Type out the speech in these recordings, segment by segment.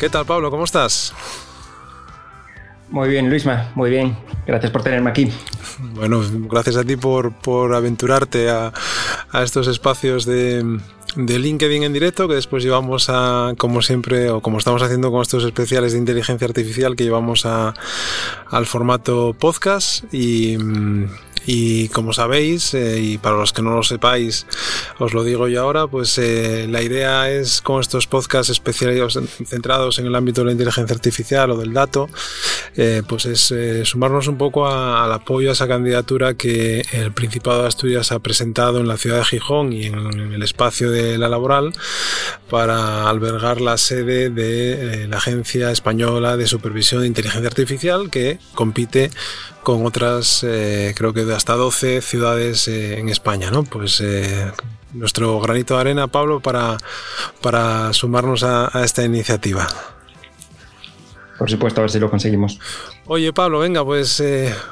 ¿Qué tal, Pablo? ¿Cómo estás? Muy bien, Luisma, muy bien. Gracias por tenerme aquí. Bueno, gracias a ti por, aventurarte a, estos espacios de, de, LinkedIn en directo que después llevamos a, como siempre, o como estamos haciendo con estos especiales de inteligencia artificial que llevamos a, al formato podcast y y como sabéis, eh, y para los que no lo sepáis, os lo digo yo ahora, pues eh, la idea es con estos podcasts especializados centrados en el ámbito de la inteligencia artificial o del dato, eh, pues es sumarnos un poco al apoyo a esa candidatura que el Principado de Asturias ha presentado en la ciudad de Gijón y en el espacio de la laboral para albergar la sede de la Agencia Española de Supervisión de Inteligencia Artificial que compite con otras, eh, creo que de hasta 12 ciudades eh, en España, ¿no? Pues eh, nuestro granito de arena, Pablo, para, para sumarnos a, esta iniciativa. Por supuesto, a ver si lo conseguimos. Oye, Pablo, venga, pues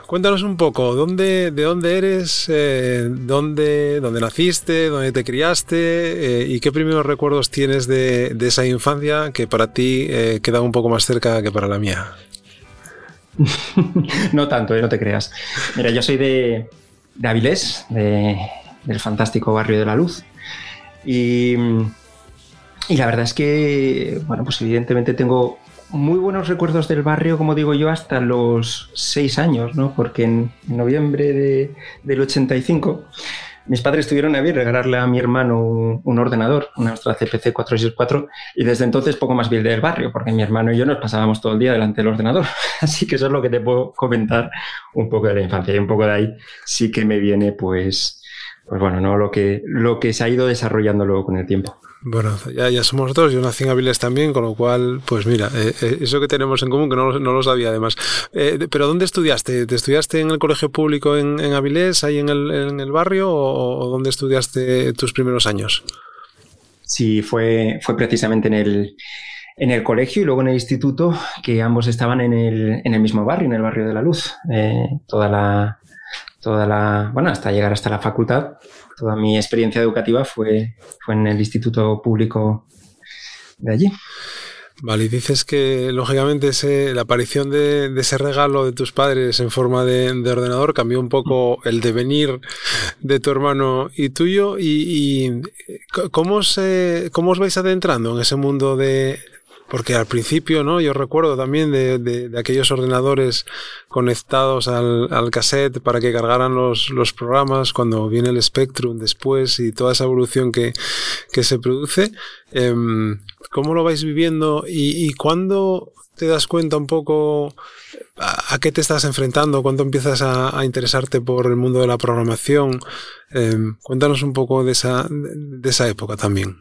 cuéntanos un poco, ¿dónde, ¿de dónde eres? dónde, ¿Dónde naciste? ¿Dónde te criaste? ¿Y qué primeros recuerdos tienes de, de, esa infancia que para ti queda un poco más cerca que para la mía? no tanto, eh, no te creas. Mira, yo soy de, de Avilés, del fantástico barrio de la Luz. Y, la verdad es que, bueno, pues evidentemente tengo muy buenos recuerdos del barrio, como digo yo, hasta los seis años, ¿no? Porque en noviembre de, del 85 mis padres tuvieron a bien regalarle a mi hermano un, ordenador, una Astra CPC 464, y desde entonces poco más bien del barrio, porque mi hermano y yo nos pasábamos todo el día delante del ordenador. Así que eso es lo que te puedo comentar un poco de la infancia. Y un poco de ahí sí que me viene, pues, pues bueno, ¿no? lo, que, lo que se ha ido desarrollando luego con el tiempo. Bueno, ya, somos dos, yo nací en Avilés también, con lo cual, pues mira, eh, eh, eso que tenemos en común, que no, no lo sabía además. Eh, pero ¿dónde estudiaste? ¿Te estudiaste en el colegio público en, Avilés, ahí en el, en el barrio, o, dónde estudiaste tus primeros años? Sí, fue, fue precisamente en el, en el colegio y luego en el instituto, que ambos estaban en el, en el mismo barrio, en el barrio de la Luz. toda la, toda la, bueno, hasta llegar hasta la facultad, toda mi experiencia educativa fue, fue en el instituto público de allí. Vale, y dices que lógicamente la aparición de, ese regalo de tus padres en forma de, ordenador cambió un poco el devenir de tu hermano y tuyo. ¿Y, cómo, se, cómo os vais adentrando en ese mundo de, porque al principio, ¿no? Yo recuerdo también de, de, aquellos ordenadores conectados al, cassette para que cargaran los, programas cuando viene el Spectrum después y toda esa evolución que, que se produce. Em, ¿Cómo lo vais viviendo y, y cuándo te das cuenta un poco a, qué te estás enfrentando, cuándo empiezas a, a, interesarte por el mundo de la programación? Em, cuéntanos un poco de esa, de esa época también.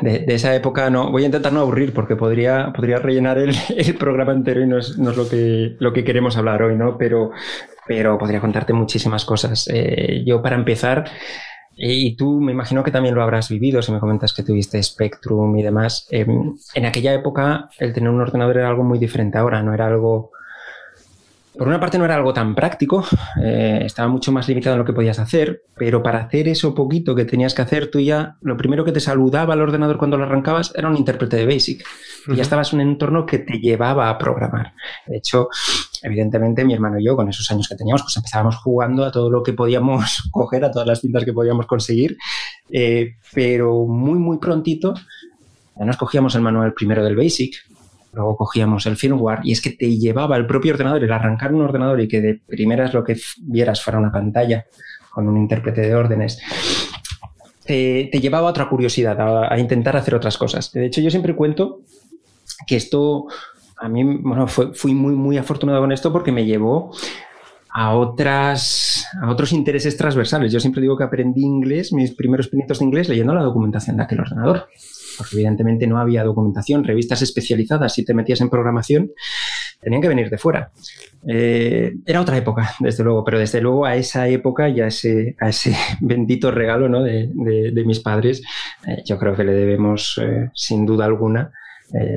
De, esa época no. Voy a intentar no aburrir porque podría, podría rellenar el, programa entero y no es, no es, lo, que, lo que queremos hablar hoy, ¿no? Pero, pero podría contarte muchísimas cosas. Eh, yo, para empezar, y tú me imagino que también lo habrás vivido si me comentas que tuviste Spectrum y demás. Em, en aquella época, el tener un ordenador era algo muy diferente ahora, no era algo por una parte no era algo tan práctico, eh, estaba mucho más limitado en lo que podías hacer, pero para hacer eso poquito que tenías que hacer, tú ya, lo primero que te saludaba al ordenador cuando lo arrancabas era un intérprete de BASIC. Y ya estabas en un entorno que te llevaba a programar. De hecho, evidentemente mi hermano y yo, con esos años que teníamos, pues empezábamos jugando a todo lo que podíamos coger, a todas las cintas que podíamos conseguir, eh, pero muy, muy prontito ya nos cogíamos el manual primero del BASIC, luego cogíamos el firmware y es que te llevaba el propio ordenador, el arrancar un ordenador y que de primeras lo que vieras fuera una pantalla con un intérprete de órdenes, te, llevaba a otra curiosidad, a, intentar hacer otras cosas. De hecho, yo siempre cuento que esto, a mí, bueno, fui muy, muy afortunado con esto porque me llevó a, otras, a otros intereses transversales. Yo siempre digo que aprendí inglés, mis primeros pinitos de inglés, leyendo la documentación de aquel ordenador porque evidentemente no había documentación, revistas especializadas, si te metías en programación, tenían que venir de fuera. Eh, era otra época, desde luego, pero desde luego a esa época y a ese, bendito regalo ¿no? de, de, mis padres, eh, yo creo que le debemos, eh, sin duda alguna,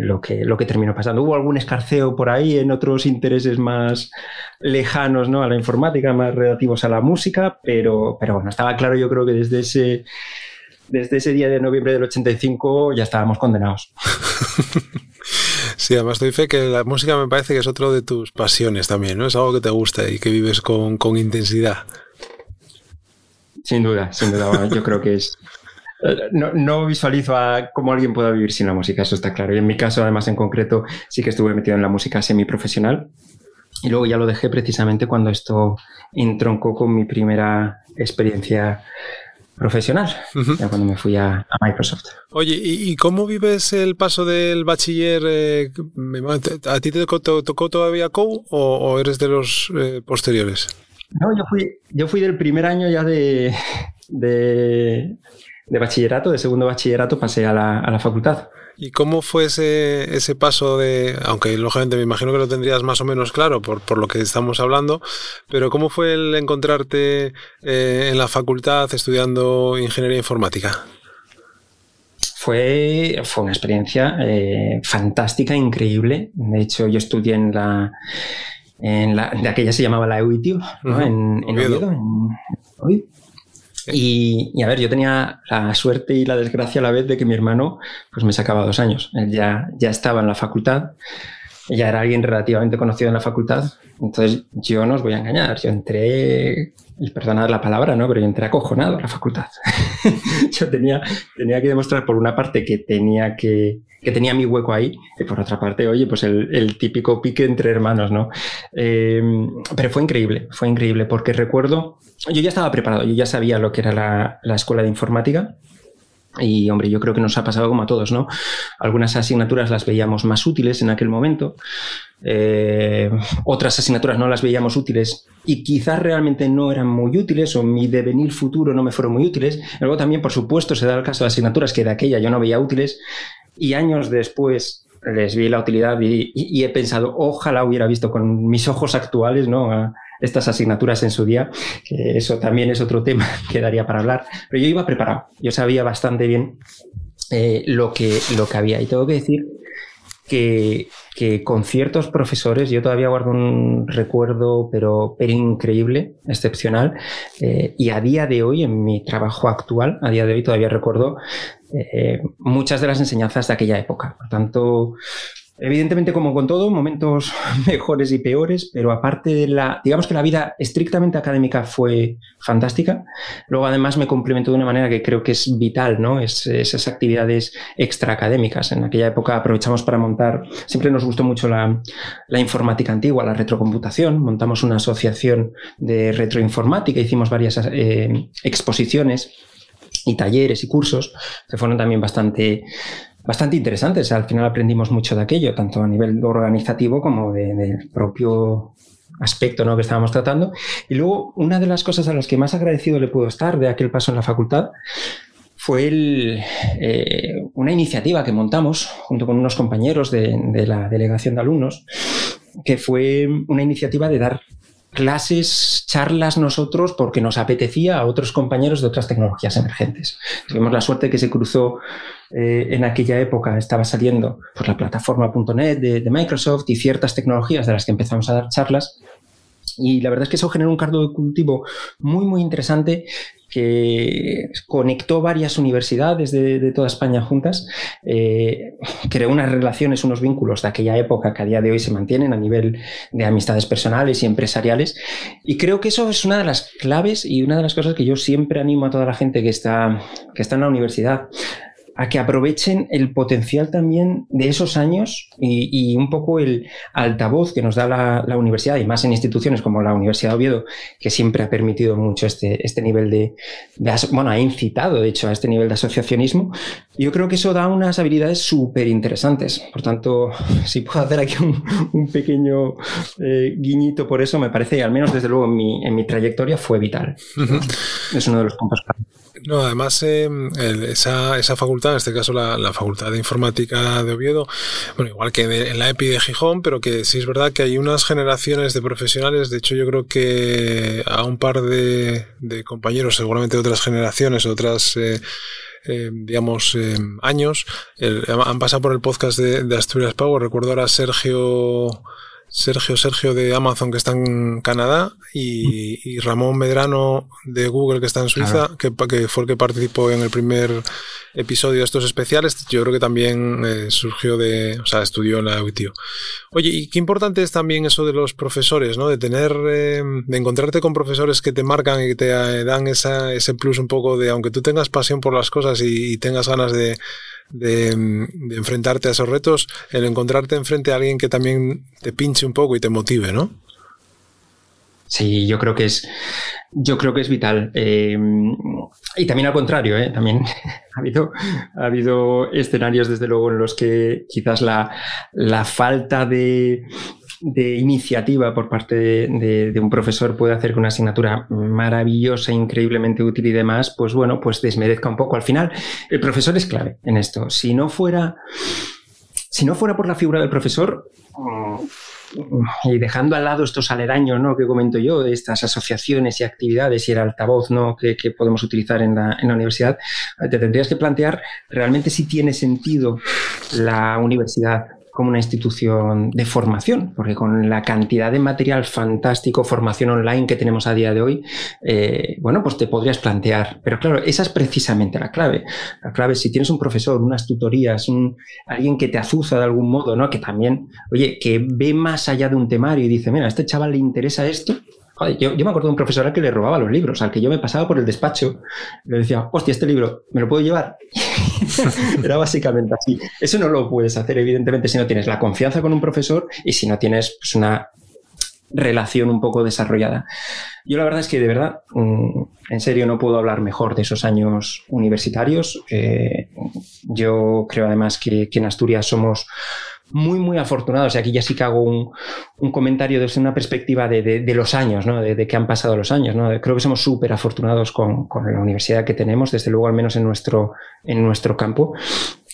lo, que, lo que terminó pasando. Hubo algún escarceo por ahí en otros intereses más lejanos ¿no? a la informática, más relativos a la música, pero, pero bueno, estaba claro yo creo que desde ese desde ese día de noviembre del 85 ya estábamos condenados. Sí, además doy fe que la música me parece que es otro de tus pasiones también, ¿no? Es algo que te gusta y que vives con, con intensidad. Sin duda, sin duda. yo creo que es. No, no, visualizo a cómo alguien pueda vivir sin la música, eso está claro. Y en mi caso, además, en concreto, sí que estuve metido en la música semiprofesional. Y luego ya lo dejé precisamente cuando esto entroncó con mi primera experiencia profesional, ya cuando me fui a, Microsoft. Oye, ¿y, cómo vives el paso del bachiller? Eh, ¿A ti te tocó, todavía COU o, eres de los eh, posteriores? No, yo fui, yo fui del primer año ya de, de, bachillerato, de segundo bachillerato, pasé a la, a la facultad. ¿Y cómo fue ese, ese, paso de, aunque lógicamente me imagino que lo tendrías más o menos claro por, por lo que estamos hablando, pero cómo fue el encontrarte eh, en la facultad estudiando ingeniería informática? Fue, fue una experiencia eh, fantástica, increíble. De hecho, yo estudié en la, en la, de aquella se llamaba la EUITIO, ¿no? en, en Oviedo, en, y, a ver, yo tenía la suerte y la desgracia a la vez de que mi hermano pues me sacaba dos años. Él ya, ya estaba en la facultad, ya era alguien relativamente conocido en la facultad. Entonces yo no os voy a engañar, yo entré, y perdonad la palabra, ¿no? Pero yo entré acojonado a la facultad. yo tenía, tenía que demostrar por una parte que tenía que, que tenía mi hueco ahí, y por otra parte, oye, pues el, típico pique entre hermanos, ¿no? Eh, pero fue increíble, fue increíble, porque recuerdo, yo ya estaba preparado, yo ya sabía lo que era la, la escuela de informática, y hombre, yo creo que nos ha pasado como a todos, ¿no? Algunas asignaturas las veíamos más útiles en aquel momento, eh, otras asignaturas no las veíamos útiles y quizás realmente no eran muy útiles o mi devenir futuro no me fueron muy útiles. Luego también, por supuesto, se da el caso de asignaturas que de aquella yo no veía útiles y años después les vi la utilidad y, he pensado, ojalá hubiera visto con mis ojos actuales, ¿no? Estas asignaturas en su día, que eso también es otro tema que daría para hablar. Pero yo iba preparado, yo sabía bastante bien eh, lo, que, lo que había. Y tengo que decir que, con ciertos profesores, yo todavía guardo un recuerdo, pero, pero increíble, excepcional, eh, y a día de hoy, en mi trabajo actual, a día de hoy todavía recuerdo eh, muchas de las enseñanzas de aquella época. Por tanto, evidentemente como con todo, momentos mejores y peores, pero aparte de la, digamos que la vida estrictamente académica fue fantástica. Luego además me complementó de una manera que creo que es vital, ¿no? Es, esas actividades extraacadémicas. En aquella época aprovechamos para montar, siempre nos gustó mucho la, la informática antigua, la retrocomputación. Montamos una asociación de retroinformática, hicimos varias eh, exposiciones y talleres y cursos que fueron también bastante, bastante interesantes. Al final aprendimos mucho de aquello, tanto a nivel organizativo como del propio aspecto ¿no? que estábamos tratando. Y luego, una de las cosas a las que más agradecido le puedo estar de aquel paso en la facultad fue eh, una iniciativa que montamos junto con unos compañeros de, de la delegación de alumnos, que fue una iniciativa de dar clases, charlas nosotros porque nos apetecía a otros compañeros de otras tecnologías emergentes. Tuvimos la suerte que se cruzó eh, en aquella época, estaba saliendo por la plataforma.net de Microsoft y ciertas tecnologías de las que empezamos a dar charlas. Y la verdad es que eso generó un cargo de cultivo muy, muy interesante que conectó varias universidades de, toda España juntas, eh, creó unas relaciones, unos vínculos de aquella época que a día de hoy se mantienen a nivel de amistades personales y empresariales. Y creo que eso es una de las claves y una de las cosas que yo siempre animo a toda la gente que está, que está en la universidad a que aprovechen el potencial también de esos años y, un poco el altavoz que nos da la, universidad y más en instituciones como la Universidad de Oviedo, que siempre ha permitido mucho este, este nivel de, bueno, ha incitado de hecho a este nivel de asociacionismo. Yo creo que eso da unas habilidades súper interesantes. Por tanto, si puedo hacer aquí un, pequeño eh, guiñito por eso, me parece, al menos desde luego en mi, en mi trayectoria, fue vital. Es uno de los puntos no, además eh, esa, esa, facultad, en este caso la, Facultad de Informática de Oviedo, bueno, igual que en la EPI de Gijón, pero que sí es verdad que hay unas generaciones de profesionales, de hecho yo creo que a un par de, compañeros, seguramente de otras generaciones, otras... Eh, eh, digamos, años, han pasado por el podcast de, de Asturias Power. Recuerdo ahora a Sergio Sergio Sergio de Amazon que está en Canadá y, Ramón Medrano de Google que está en Suiza, que, que, fue el que participó en el primer episodio de estos especiales. Yo creo que también eh, surgió de, o sea, estudió en la UITIO. Oye, y qué importante es también eso de los profesores, ¿no? De tener, eh, de encontrarte con profesores que te marcan y que te eh, dan esa, ese plus un poco de, aunque tú tengas pasión por las cosas y tengas ganas de de, enfrentarte a esos retos, el encontrarte enfrente a alguien que también te pinche un poco y te motive, ¿no? Sí, yo creo que es, yo creo que es vital. Eh, y también al contrario, ¿eh? también ha habido, ha habido escenarios, desde luego, en los que quizás la, la falta de, de iniciativa por parte de, un profesor puede hacer que una asignatura maravillosa, increíblemente útil y demás, pues bueno, pues desmerezca un poco. Al final, el profesor es clave en esto. Si no fuera, si no fuera por la figura del profesor, y dejando al lado estos aledaños ¿no? que comento yo, de estas asociaciones y actividades y el altavoz ¿no? que, que podemos utilizar en la, en la, universidad, te tendrías que plantear realmente si tiene sentido la universidad como una institución de formación, porque con la cantidad de material fantástico, formación online que tenemos a día de hoy, eh, bueno, pues te podrías plantear. Pero claro, esa es precisamente la clave. La clave, si tienes un profesor, unas tutorías, un, alguien que te azuza de algún modo, ¿no? Que también, oye, que ve más allá de un temario y dice, mira, a este chaval le interesa esto, yo, me acuerdo de un profesor al que le robaba los libros, al que yo me pasaba por el despacho, le decía, hostia, este libro, ¿me lo puedo llevar? Era básicamente así. Eso no lo puedes hacer, evidentemente, si no tienes la confianza con un profesor y si no tienes pues, una relación un poco desarrollada. Yo la verdad es que de verdad, mm, en serio, no puedo hablar mejor de esos años universitarios. Eh, yo creo además que en Asturias somos muy, muy afortunados. Y aquí ya sí que hago un, comentario desde una perspectiva de, los años, ¿no? De, de, que han pasado los años. ¿no? Creo que somos súper afortunados con, la universidad que tenemos, desde luego, al menos en nuestro, en nuestro campo.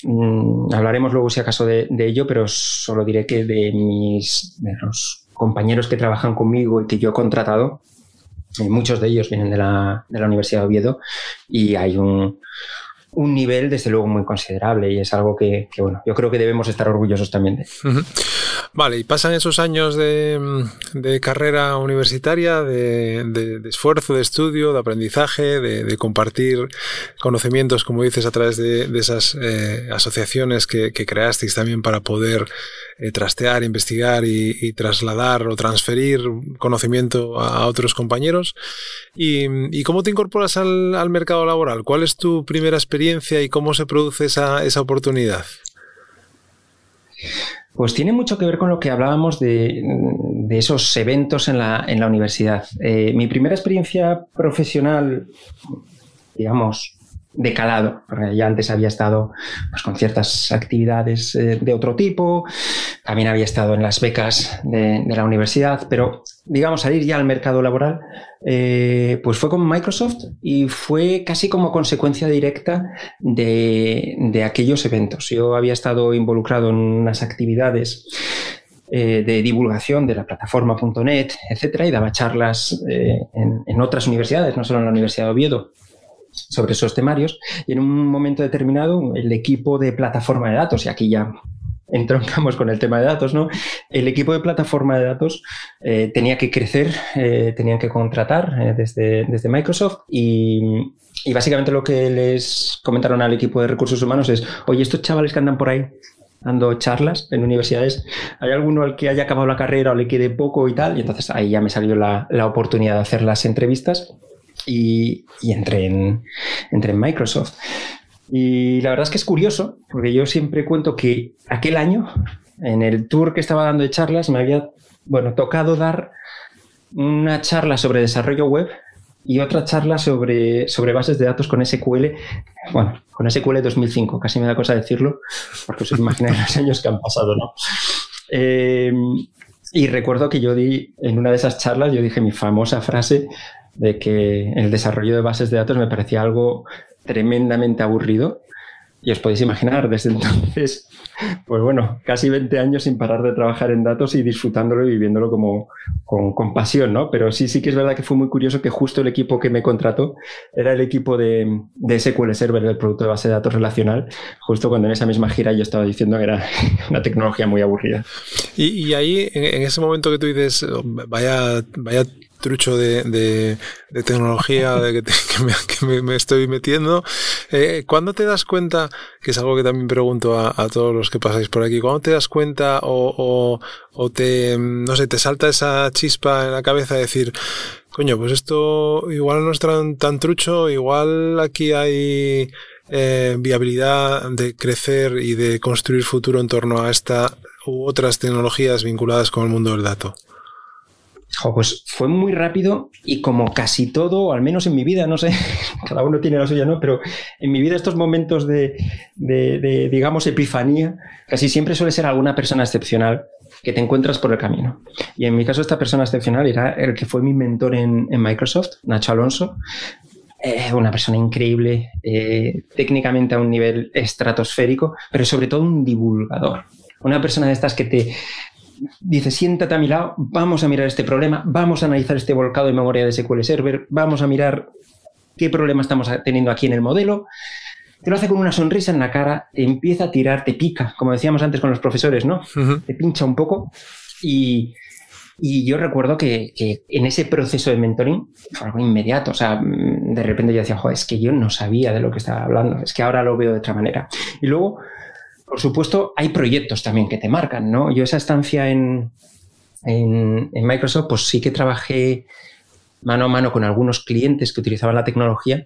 Mm, hablaremos luego, si acaso, de, ello, pero solo diré que de mis los compañeros que trabajan conmigo y que yo he contratado, muchos de ellos vienen de la, de la Universidad de Oviedo y hay un, un nivel, desde luego, muy considerable y es algo que, bueno, yo creo que debemos estar orgullosos también de. Vale, y pasan esos años de, carrera universitaria, de, esfuerzo, de estudio, de aprendizaje, de, compartir conocimientos, como dices, a través de, esas eh, asociaciones que, creasteis también para poder eh, trastear, investigar y, trasladar o transferir conocimiento a, otros compañeros. ¿Y, cómo te incorporas al, mercado laboral? ¿Cuál es tu primera experiencia y cómo se produce esa, esa oportunidad? Pues tiene mucho que ver con lo que hablábamos de, esos eventos en la, en la universidad. Eh, mi primera experiencia profesional, digamos, de calado, ya antes había estado pues, con ciertas actividades eh, de otro tipo, también había estado en las becas de, la universidad, pero digamos, salir ya al mercado laboral, eh, pues fue con Microsoft y fue casi como consecuencia directa de, aquellos eventos. Yo había estado involucrado en unas actividades eh, de divulgación de la plataforma.net, etcétera, y daba charlas en, otras universidades, no solo en la Universidad de Oviedo, sobre esos temarios y en un momento determinado el equipo de plataforma de datos, y aquí ya entroncamos con el tema de datos, ¿no? El equipo de plataforma de datos eh, tenía que crecer, eh, tenían que contratar eh, desde, desde Microsoft y, y, básicamente lo que les comentaron al equipo de recursos humanos es, oye, estos chavales que andan por ahí dando charlas en universidades, ¿hay alguno al que haya acabado la carrera o le quede poco y tal? Y entonces ahí ya me salió la, la oportunidad de hacer las entrevistas y, entré, en, en Microsoft. Y la verdad es que es curioso, porque yo siempre cuento que aquel año, en el tour que estaba dando de charlas, me había, bueno, tocado dar una charla sobre desarrollo web y otra charla sobre, sobre bases de datos con SQL, bueno, con SQL 2005, casi me da cosa decirlo, porque os imagináis los años que han pasado, ¿no? Eh, y recuerdo que yo di, en una de esas charlas, yo dije mi famosa frase de que el desarrollo de bases de datos me parecía algo tremendamente aburrido Y os podéis imaginar, desde entonces, pues bueno, casi 20 años sin parar de trabajar en datos y disfrutándolo y viviéndolo como con, pasión, ¿no? Pero sí, sí que es verdad que fue muy curioso que justo el equipo que me contrató era el equipo de, de SQL Server, del producto de base de datos relacional, justo cuando en esa misma gira yo estaba diciendo que era una tecnología muy aburrida. Y, ahí, en, ese momento que tú dices, oh, vaya, vaya trucho de, tecnología de que, me, estoy metiendo. Eh, ¿Cuándo te das cuenta, que es algo que también pregunto a, todos los que pasáis por aquí, ¿cuándo te das cuenta o, te, no sé, te salta esa chispa en la cabeza de decir, coño, pues esto igual no es tan, tan trucho, igual aquí hay eh, viabilidad de crecer y de construir futuro en torno a esta u otras tecnologías vinculadas con el mundo del dato? Pues fue muy rápido y como casi todo, al menos en mi vida, no sé, cada uno tiene la suya, ¿no? Pero en mi vida estos momentos de, digamos, epifanía, casi siempre suele ser alguna persona excepcional que te encuentras por el camino. Y en mi caso esta persona excepcional era el que fue mi mentor en, Microsoft, Nacho Alonso, eh, una persona increíble, eh, técnicamente a un nivel estratosférico, pero sobre todo un divulgador. Una persona de estas que te, dice, siéntate a mi lado, vamos a mirar este problema, vamos a analizar este volcado de memoria de SQL Server, vamos a mirar qué problema estamos teniendo aquí en el modelo. Te lo hace con una sonrisa en la cara, empieza a tirar, te pica, como decíamos antes con los profesores, ¿no? Te pincha un poco y, yo recuerdo que, en ese proceso de mentoring fue algo inmediato. O sea, de repente yo decía, joder, es que yo no sabía de lo que estaba hablando, es que ahora lo veo de otra manera. Y luego por supuesto, hay proyectos también que te marcan, ¿no? Yo esa estancia en, en, Microsoft, pues sí que trabajé mano a mano con algunos clientes que utilizaban la tecnología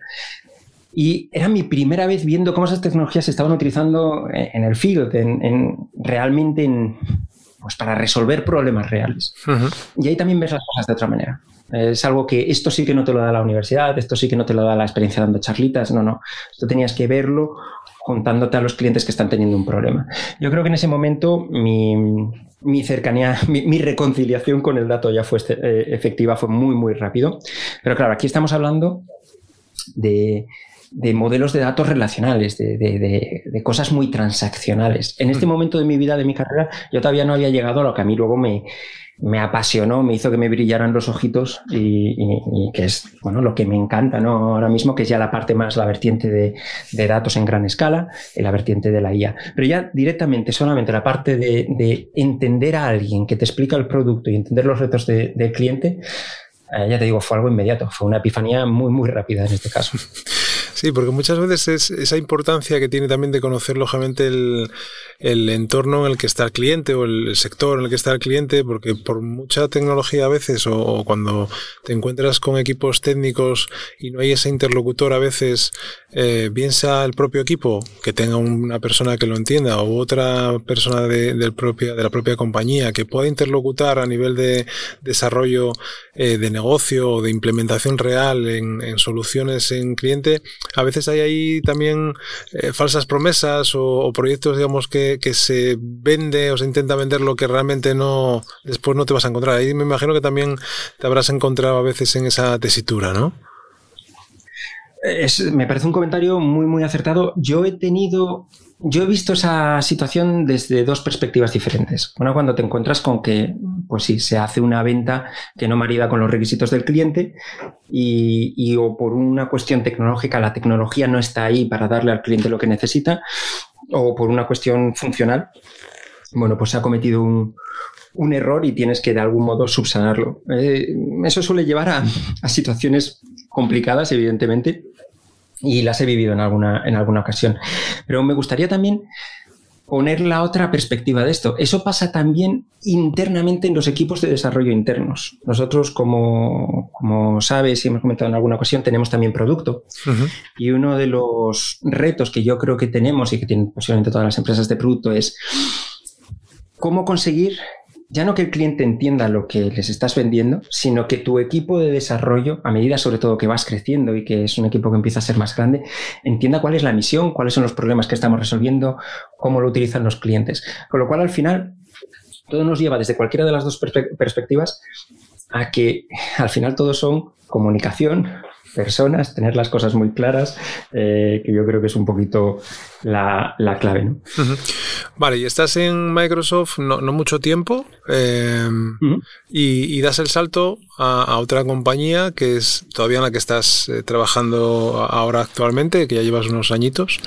y era mi primera vez viendo cómo esas tecnologías se estaban utilizando en el field, en, realmente en, pues para resolver problemas reales. Y ahí también ves las cosas de otra manera. Es algo que esto sí que no te lo da la universidad, esto sí que no te lo da la experiencia dando charlitas, no, no. Esto tenías que verlo contándote a los clientes que están teniendo un problema. Yo creo que en ese momento mi, cercanía, mi, reconciliación con el dato ya fue este, eh, efectiva, fue muy, muy rápido. Pero claro, aquí estamos hablando de, modelos de datos relacionales, de, de, cosas muy transaccionales. En este mm. momento de mi vida, de mi carrera, yo todavía no había llegado a lo que a mí luego me, me apasionó, me hizo que me brillaran los ojitos y, que es bueno lo que me encanta ¿no? ahora mismo, que es ya la parte más, la vertiente de, datos en gran escala y la vertiente de la IA. Pero ya directamente, solamente la parte de, entender a alguien que te explica el producto y entender los retos del cliente, eh, ya te digo, fue algo inmediato, fue una epifanía muy, muy rápida en este caso. Sí, porque muchas veces es esa importancia que tiene también de conocer lógicamente el, entorno en el que está el cliente o el sector en el que está el cliente, porque por mucha tecnología a veces o, cuando te encuentras con equipos técnicos y no hay ese interlocutor a veces, eh, bien sea el propio equipo que tenga una persona que lo entienda o otra persona de, la propia compañía que pueda interlocutar a nivel de desarrollo eh, de negocio o de implementación real en, soluciones en cliente, a veces hay ahí también eh, falsas promesas o, proyectos, digamos, que que, se vende o se intenta vender lo que realmente no, después no te vas a encontrar. Ahí me imagino que también te habrás encontrado a veces en esa tesitura, ¿no? me parece un comentario muy, muy acertado. Yo he tenido, yo he visto esa situación desde dos perspectivas diferentes. Una, cuando te encuentras con que, pues sí, se hace una venta que no marida con los requisitos del cliente y, o por una cuestión tecnológica, la tecnología no está ahí para darle al cliente lo que necesita o por una cuestión funcional, bueno, pues se ha cometido un, error y tienes que de algún modo subsanarlo. Eh, eso suele llevar a, situaciones complicadas, evidentemente, y las he vivido en alguna, en alguna ocasión. Pero me gustaría también poner la otra perspectiva de esto. Eso pasa también internamente en los equipos de desarrollo internos. Nosotros, como, como sabes y hemos comentado en alguna ocasión, tenemos también producto. Y uno de los retos que yo creo que tenemos y que tienen posiblemente todas las empresas de producto es cómo conseguir ya no que el cliente entienda lo que les estás vendiendo, sino que tu equipo de desarrollo, a medida sobre todo que vas creciendo y que es un equipo que empieza a ser más grande, entienda cuál es la misión, cuáles son los problemas que estamos resolviendo, cómo lo utilizan los clientes. Con lo cual, al final, todo nos lleva desde cualquiera de las dos perspectivas a que al final todo son comunicación, personas, tener las cosas muy claras, eh, que yo creo que es un poquito la, clave. ¿no? Vale, y estás en Microsoft no, mucho tiempo em, y, das el salto a, otra compañía que es todavía en la que estás eh, trabajando ahora actualmente, que ya llevas unos añitos.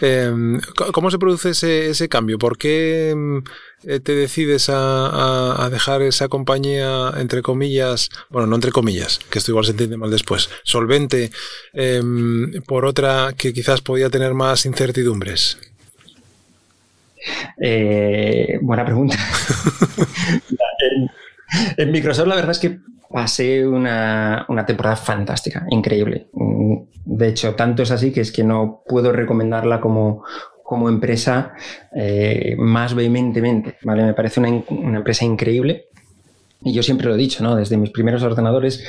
Em, ¿Cómo se produce ese, ese cambio? ¿Por qué em, eh, te decides a, dejar esa compañía, entre comillas, bueno, no entre comillas, que esto igual se entiende mal después, solvente, por otra que quizás podía tener más Eh, buena pregunta. en, Microsoft la verdad es que pasé una, una, temporada fantástica, increíble. De hecho, tanto es así que es que no puedo recomendarla como, como empresa eh, más vehementemente, ¿vale? Me parece una, empresa increíble. Y yo siempre lo he dicho, ¿no? Desde mis primeros ordenadores,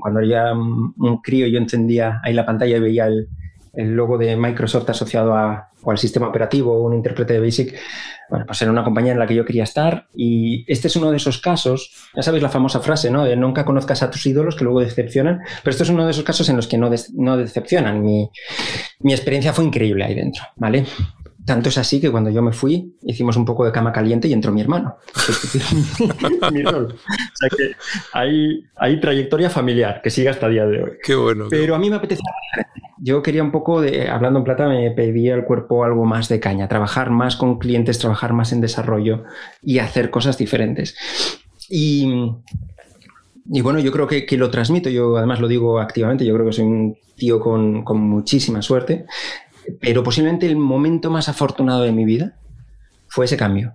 cuando era un crío, yo encendía ahí la pantalla y veía el, el logo de Microsoft asociado a, al sistema operativo o un intérprete de BASIC, bueno, pues era una compañía en la que yo quería estar y este es uno de esos casos, ya sabéis la famosa frase, ¿no? De nunca conozcas a tus ídolos que luego decepcionan, pero esto es uno de esos casos en los que no, no decepcionan. Mi, mi experiencia fue increíble ahí dentro, ¿vale? Tanto es así que cuando yo me fui, hicimos un poco de cama caliente y entró mi hermano. mi rol. O sea que hay, hay, trayectoria familiar que sigue hasta el día de hoy. Qué bueno. Pero a mí me apetece Yo quería un poco de, hablando en plata, me pedía el cuerpo algo más de caña, trabajar más con clientes, trabajar más en desarrollo y hacer cosas diferentes. Y, y bueno, yo creo que, que, lo transmito, yo además lo digo activamente, yo creo que soy un tío con, con muchísima suerte pero posiblemente el momento más afortunado de mi vida fue ese cambio.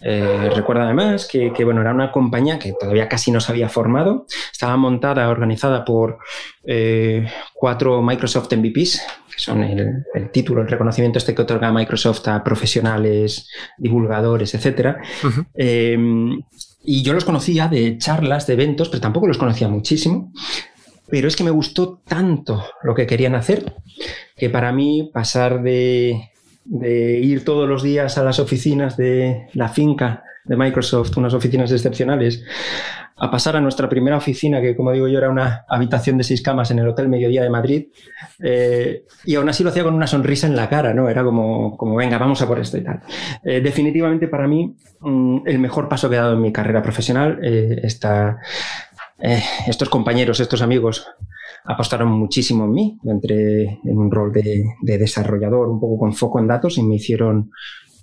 Eh, recuerdo además que, bueno, era una compañía que todavía casi no se había formado, estaba montada, organizada por eh, cuatro Microsoft MVPs, que son el, título, el reconocimiento este que otorga Microsoft a profesionales, divulgadores, etc. Eh, y yo los conocía de charlas, de eventos, pero tampoco los conocía muchísimo. Pero es que me gustó tanto lo que querían hacer que para mí pasar de, ir todos los días a las oficinas de la finca de Microsoft, unas oficinas excepcionales, a pasar a nuestra primera oficina, que como digo yo era una habitación de seis camas en el Hotel Mediodía de Madrid, eh, y aún así lo hacía con una sonrisa en la cara, ¿no? Era como, como venga, vamos a por esto y tal. Eh, definitivamente para mí mm, el mejor paso que he dado en mi carrera profesional eh, está estos compañeros, estos amigos apostaron muchísimo en mí. entré en un rol de, de, desarrollador, un poco con foco en datos, y me hicieron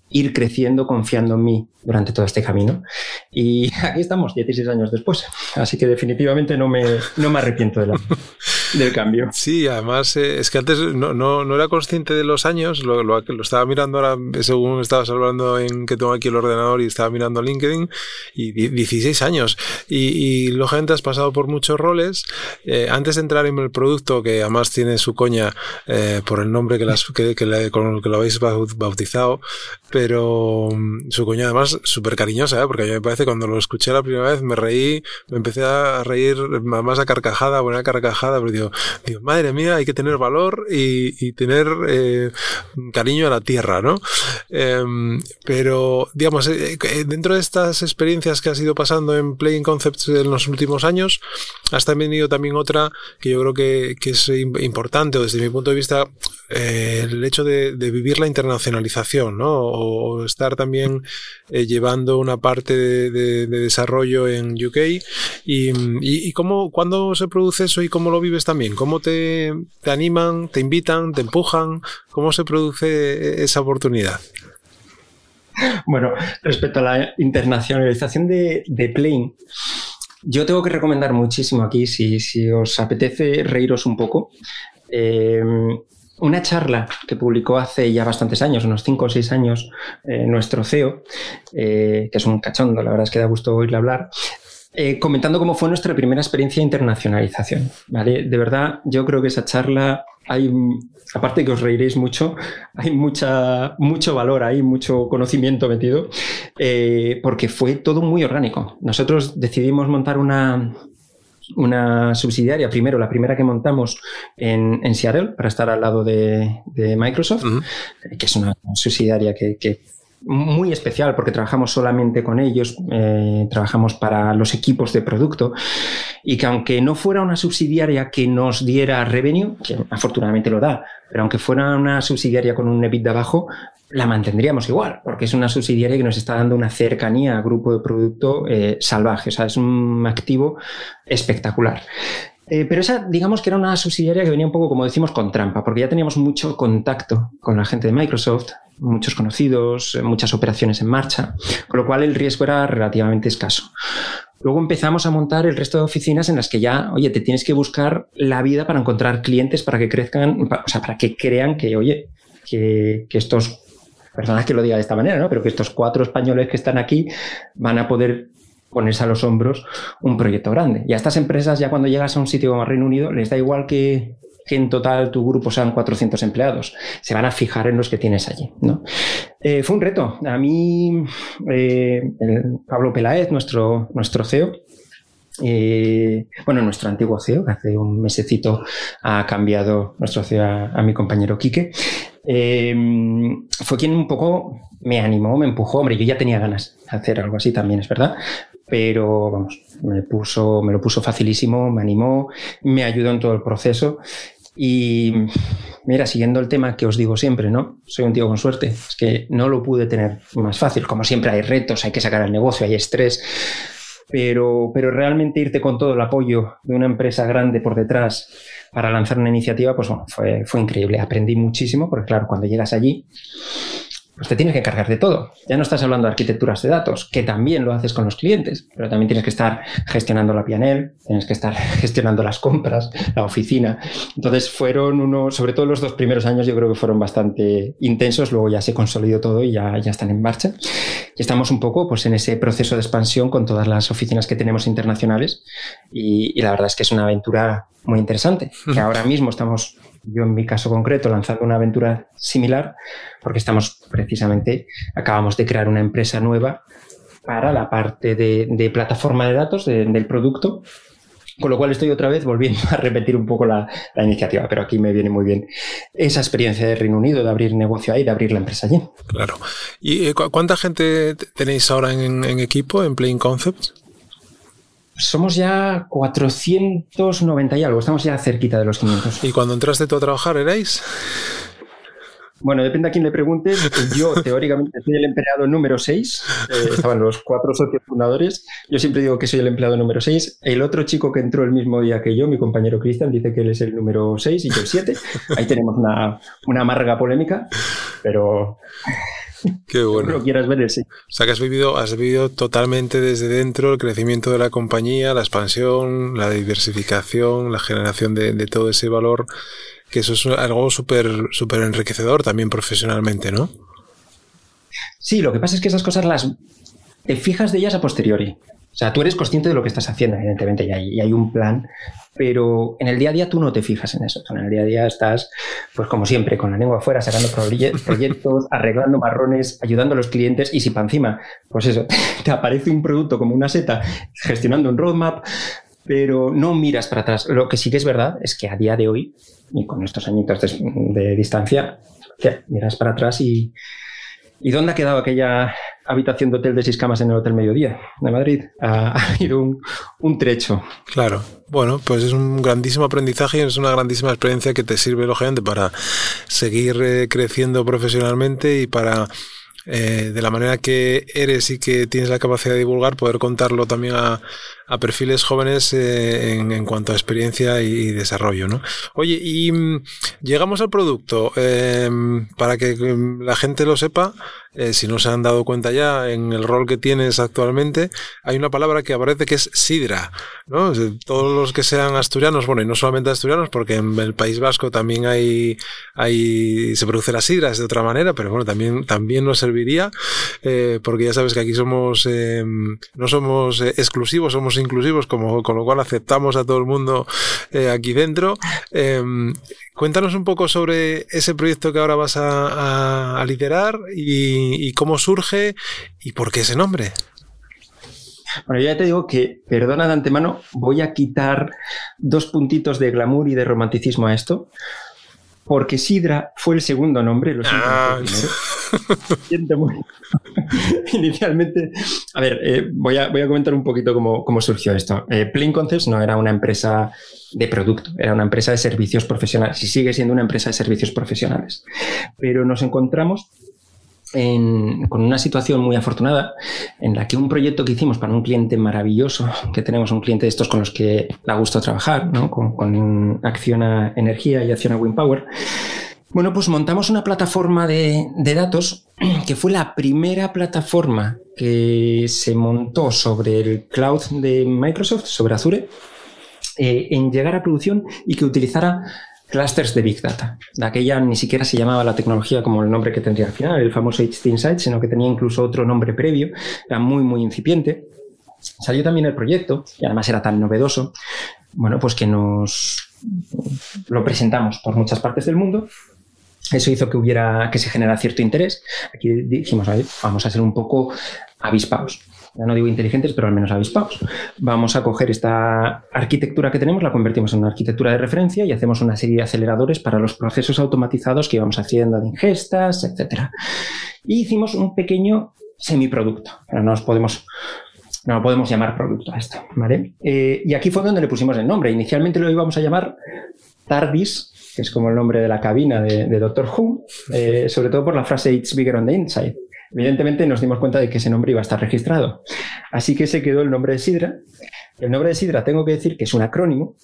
ir creciendo confiando en mí durante todo este camino. Y aquí estamos, 16 años después. Así que definitivamente no me, no me arrepiento de la, del cambio. Sí, además eh, es que antes no, no, no, era consciente de los años, lo, lo, lo, estaba mirando ahora, según estabas hablando en que tengo aquí el ordenador y estaba mirando LinkedIn, y 16 años. Y, y lógicamente has pasado por muchos roles. Eh, antes de entrar en el producto, que además tiene su coña eh, por el nombre que, las, que, que, con el que lo habéis bautizado, pero mm, su coña además súper cariñosa, ¿eh? porque a mí me parece cuando lo escuché la primera vez me reí, me empecé a reír más a carcajada, buena carcajada, pero digo, digo, madre mía, hay que tener valor y, tener eh, cariño a la tierra, ¿no? Em, pero, digamos, eh, eh, dentro de estas experiencias que has ido pasando en Playing Concepts en los últimos años, has también tenido también otra que yo creo que, es importante, o desde mi punto de vista, el hecho de, vivir la internacionalización, ¿no? o estar también llevando una parte de, desarrollo en UK. Y, y, cómo, cuándo se produce eso y cómo lo vives también? ¿Cómo te, te animan, te invitan, te empujan? ¿Cómo se produce esa oportunidad? Bueno, respecto a la internacionalización de, de Plane, yo tengo que recomendar muchísimo aquí, si, si os apetece reíros un poco, eh, una charla que publicó hace ya bastantes años, unos 5 o 6 años, eh, nuestro CEO, eh, que es un cachondo, la verdad es que da gusto oírle hablar, eh, comentando cómo fue nuestra primera experiencia de internacionalización. ¿vale? De verdad, yo creo que esa charla hay, aparte de que os reiréis mucho, hay mucha, mucho valor, hay mucho conocimiento metido, porque fue todo muy orgánico. Nosotros decidimos montar una, una subsidiaria, primero la primera que montamos en, Seattle para estar al lado de, Microsoft, que es una subsidiaria que, muy especial porque trabajamos solamente con ellos, eh, trabajamos para los equipos de producto y que aunque no fuera una subsidiaria que nos diera revenue, que afortunadamente lo da, pero aunque fuera una subsidiaria con un EBITDA bajo, la mantendríamos igual, porque es una subsidiaria que nos está dando una cercanía al grupo de producto eh, salvaje, o sea, es un activo espectacular. Eh, pero esa, digamos que era una subsidiaria que venía un poco, como decimos, con trampa, porque ya teníamos mucho contacto con la gente de Microsoft, muchos conocidos, eh, muchas operaciones en marcha, con lo cual el riesgo era relativamente escaso. Luego empezamos a montar el resto de oficinas en las que ya, oye, te tienes que buscar la vida para encontrar clientes para que crezcan, o sea, para que crean que, oye, que, estos, personas que lo diga de esta manera, ¿no? Pero que estos cuatro españoles que están aquí van a poder ponerse a los hombros un proyecto grande. Y a estas empresas, ya cuando llegas a un sitio como Reino Unido, les da igual que, en total tu grupo sean 400 empleados. Se van a fijar en los que tienes allí. ¿no? Eh, fue un reto. A mí, eh, Pablo Peláez, nuestro, nuestro CEO, eh, bueno, nuestro antiguo CEO, que hace un mesecito ha cambiado nuestro CEO a, mi compañero Quique, fue quien un poco me animó, me empujó. Hombre, yo ya tenía ganas de hacer algo así también, es verdad pero vamos, me, puso, me lo puso facilísimo, me animó, me ayudó en todo el proceso. Y mira, siguiendo el tema que os digo siempre, ¿no? Soy un tío con suerte, es que no lo pude tener más fácil. Como siempre hay retos, hay que sacar el negocio, hay estrés, pero, pero realmente irte con todo el apoyo de una empresa grande por detrás para lanzar una iniciativa, pues bueno, fue, fue increíble. Aprendí muchísimo, porque claro, cuando llegas allí, pues te tienes que encargar de todo. Ya no estás hablando de arquitecturas de datos, que también lo haces con los clientes, pero también tienes que estar gestionando la PNL, tienes que estar gestionando las compras, la oficina. Entonces fueron unos, sobre todo los dos primeros años yo creo que fueron bastante intensos, luego ya se consolidó todo y ya, ya están en marcha. Y estamos un poco pues, en ese proceso de expansión con todas las oficinas que tenemos internacionales y, y la verdad es que es una aventura muy interesante, que ahora mismo estamos yo en mi caso concreto lanzando una aventura similar porque estamos precisamente, acabamos de crear una empresa nueva para la parte de, plataforma de datos del producto, con lo cual estoy otra vez volviendo a repetir un poco la, iniciativa, pero aquí me viene muy bien esa experiencia de Reino Unido, de abrir negocio ahí, de abrir la empresa allí. Claro. ¿Y eh, cuánta gente tenéis ahora en, en equipo, en Playing Concepts? Somos ya 490 y algo, estamos ya cerquita de los 500. ¿Y cuando entraste tú a trabajar erais? Bueno, depende a quién le preguntes. Yo, teóricamente, soy el empleado número 6. Eh, estaban los cuatro socios fundadores. Yo siempre digo que soy el empleado número 6. El otro chico que entró el mismo día que yo, mi compañero Cristian, dice que él es el número 6 y yo el 7. Ahí tenemos una, una amarga polémica, pero Qué bueno. quieras ver, sí. O sea que has vivido, has vivido totalmente desde dentro el crecimiento de la compañía, la expansión, la diversificación, la generación de, todo ese valor, que eso es algo súper súper enriquecedor también profesionalmente, ¿no? Sí, lo que pasa es que esas cosas las te fijas de ellas a posteriori. O sea, tú eres consciente de lo que estás haciendo, evidentemente, y hay, un plan, pero en el día a día tú no te fijas en eso. En el día a día estás, pues como siempre, con la lengua afuera, sacando proyectos, arreglando marrones, ayudando a los clientes, y si para encima, pues eso, te aparece un producto como una seta, gestionando un roadmap, pero no miras para atrás. Lo que sí que es verdad es que a día de hoy, y con estos añitos de, distancia, miras para atrás y, ¿Y dónde ha quedado aquella habitación de hotel de seis camas en el Hotel Mediodía de Madrid? Ha, ido un, trecho. Claro. Bueno, pues es un grandísimo aprendizaje y es una grandísima experiencia que te sirve, lógicamente, para seguir eh, creciendo profesionalmente y para eh, de la manera que eres y que tienes la capacidad de divulgar, poder contarlo también a, a perfiles jóvenes eh, en, cuanto a experiencia y, desarrollo. ¿no? Oye, y mm, llegamos al producto. Em, para que mm, la gente lo sepa, eh, si no se han dado cuenta ya, en el rol que tienes actualmente, hay una palabra que aparece que es sidra. ¿no? Todos los que sean asturianos, bueno, y no solamente asturianos, porque en el País Vasco también hay, hay se produce la sidra de otra manera, pero bueno, también, también nos serviría, eh, porque ya sabes que aquí somos, em, no somos exclusivos, somos inclusivos, como, con lo cual aceptamos a todo el mundo eh, aquí dentro. Em, cuéntanos un poco sobre ese proyecto que ahora vas a, liderar y, cómo surge y por qué ese nombre. Bueno, yo ya te digo que, perdona de antemano, voy a quitar dos puntitos de glamour y de romanticismo a esto, porque Sidra fue el segundo nombre, lo siento, ah. siento muy... Inicialmente, a ver, eh, voy, a, voy, a, comentar un poquito cómo, cómo surgió esto. Eh, Plain Concepts no era una empresa de producto, era una empresa de servicios profesionales y sigue siendo una empresa de servicios profesionales. Pero nos encontramos con una situación muy afortunada en la que un proyecto que hicimos para un cliente maravilloso, que tenemos un cliente de estos con los que da gusto trabajar, con, con Acciona Energía y Acciona Wind Power, bueno, pues montamos una plataforma de, datos que fue la primera plataforma que se montó sobre el cloud de Microsoft, sobre Azure, eh, en llegar a producción y que utilizara clusters de Big Data. De aquella ni siquiera se llamaba la tecnología como el nombre que tendría al final, el famoso HT Insight, sino que tenía incluso otro nombre previo, era muy, muy incipiente. Salió también el proyecto, y además era tan novedoso, bueno, pues que nos lo presentamos por muchas partes del mundo. Eso hizo que hubiera, que se generara cierto interés. Aquí dijimos, vamos a ser un poco avispados ya no digo inteligentes, pero al menos avispados. Vamos a coger esta arquitectura que tenemos, la convertimos en una arquitectura de referencia y hacemos una serie de aceleradores para los procesos automatizados que íbamos haciendo de ingestas, etc. Y hicimos un pequeño semiproducto, pero no nos podemos no podemos llamar producto a esto, ¿vale? Eh, y aquí fue donde le pusimos el nombre. Inicialmente lo íbamos a llamar TARDIS, que es como el nombre de la cabina de, Doctor Who, eh, sobre todo por la frase It's bigger on the inside. Evidentemente nos dimos cuenta de que ese nombre iba a estar registrado. Así que se quedó el nombre de Sidra. El nombre de Sidra tengo que decir que es un acrónimo,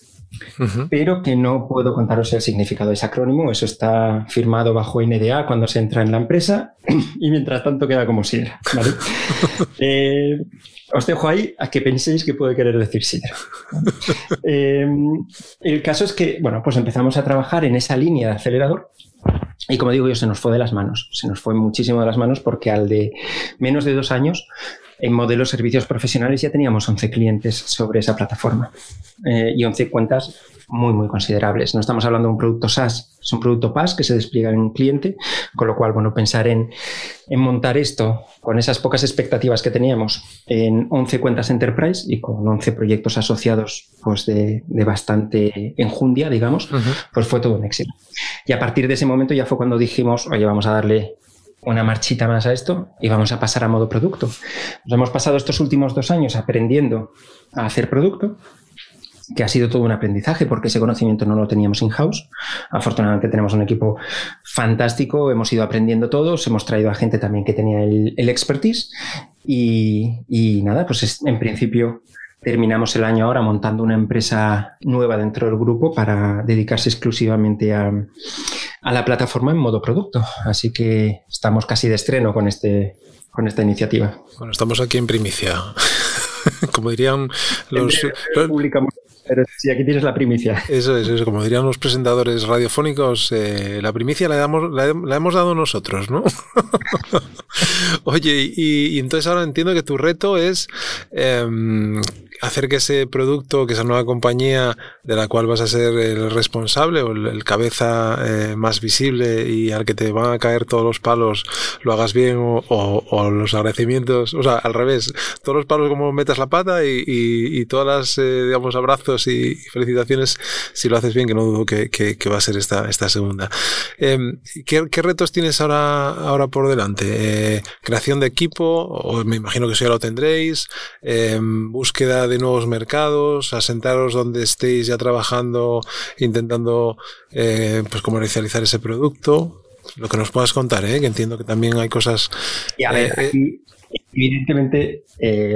pero que no puedo contaros el significado de ese acrónimo. Eso está firmado bajo NDA cuando se entra en la empresa y mientras tanto queda como Sidra. Eh, os dejo ahí a que penséis que puede querer decir Sidra. Eh, el caso es que, bueno, pues empezamos a trabajar en esa línea de acelerador y como digo yo, se nos fue de las manos, se nos fue muchísimo de las manos porque al de menos de dos años, en modelos servicios profesionales ya teníamos 11 clientes sobre esa plataforma eh, y 11 cuentas muy, muy considerables. No estamos hablando de un producto SaaS, es un producto PaaS que se despliega en un cliente, con lo cual, bueno, pensar en, montar esto con esas pocas expectativas que teníamos en 11 cuentas enterprise y con 11 proyectos asociados pues de, bastante enjundia, digamos, pues fue todo un éxito. Y a partir de ese momento ya fue cuando dijimos, oye, vamos a darle una marchita más a esto y vamos a pasar a modo producto. Nos hemos pasado estos últimos dos años aprendiendo a hacer producto, que ha sido todo un aprendizaje porque ese conocimiento no lo teníamos in-house. Afortunadamente tenemos un equipo fantástico, hemos ido aprendiendo todos, hemos traído a gente también que tenía el, expertise y, nada, pues en principio terminamos el año ahora montando una empresa nueva dentro del grupo para dedicarse exclusivamente a, a la plataforma en modo producto. Así que estamos casi de estreno con, este, con esta iniciativa. Bueno, estamos aquí en primicia. Como dirían los... Publicamos pero sí, aquí tienes la primicia. Eso es, eso. como dirían los presentadores radiofónicos, eh, la primicia la, damos, la, hemos dado nosotros, ¿no? Oye, y, entonces ahora entiendo que tu reto es em, hacer que ese producto, que esa nueva compañía de la cual vas a ser el responsable o el, cabeza eh, más visible y al que te van a caer todos los palos, lo hagas bien o, los agradecimientos, o sea, al revés, todos los palos como metas la pata y, y, todas las, eh, digamos, abrazos y, felicitaciones si lo haces bien, que no dudo que, que, va a ser esta, esta segunda. Em, ¿qué, ¿qué, retos tienes ahora, ahora por delante? Eh, ¿Creación de equipo? O me imagino que eso ya lo tendréis. Em, ¿Búsqueda de nuevos mercados, asentaros donde estéis ya trabajando, intentando eh, pues comercializar ese producto. Lo que nos puedas contar, ¿eh? que entiendo que también hay cosas. Y a ver, eh, evidentemente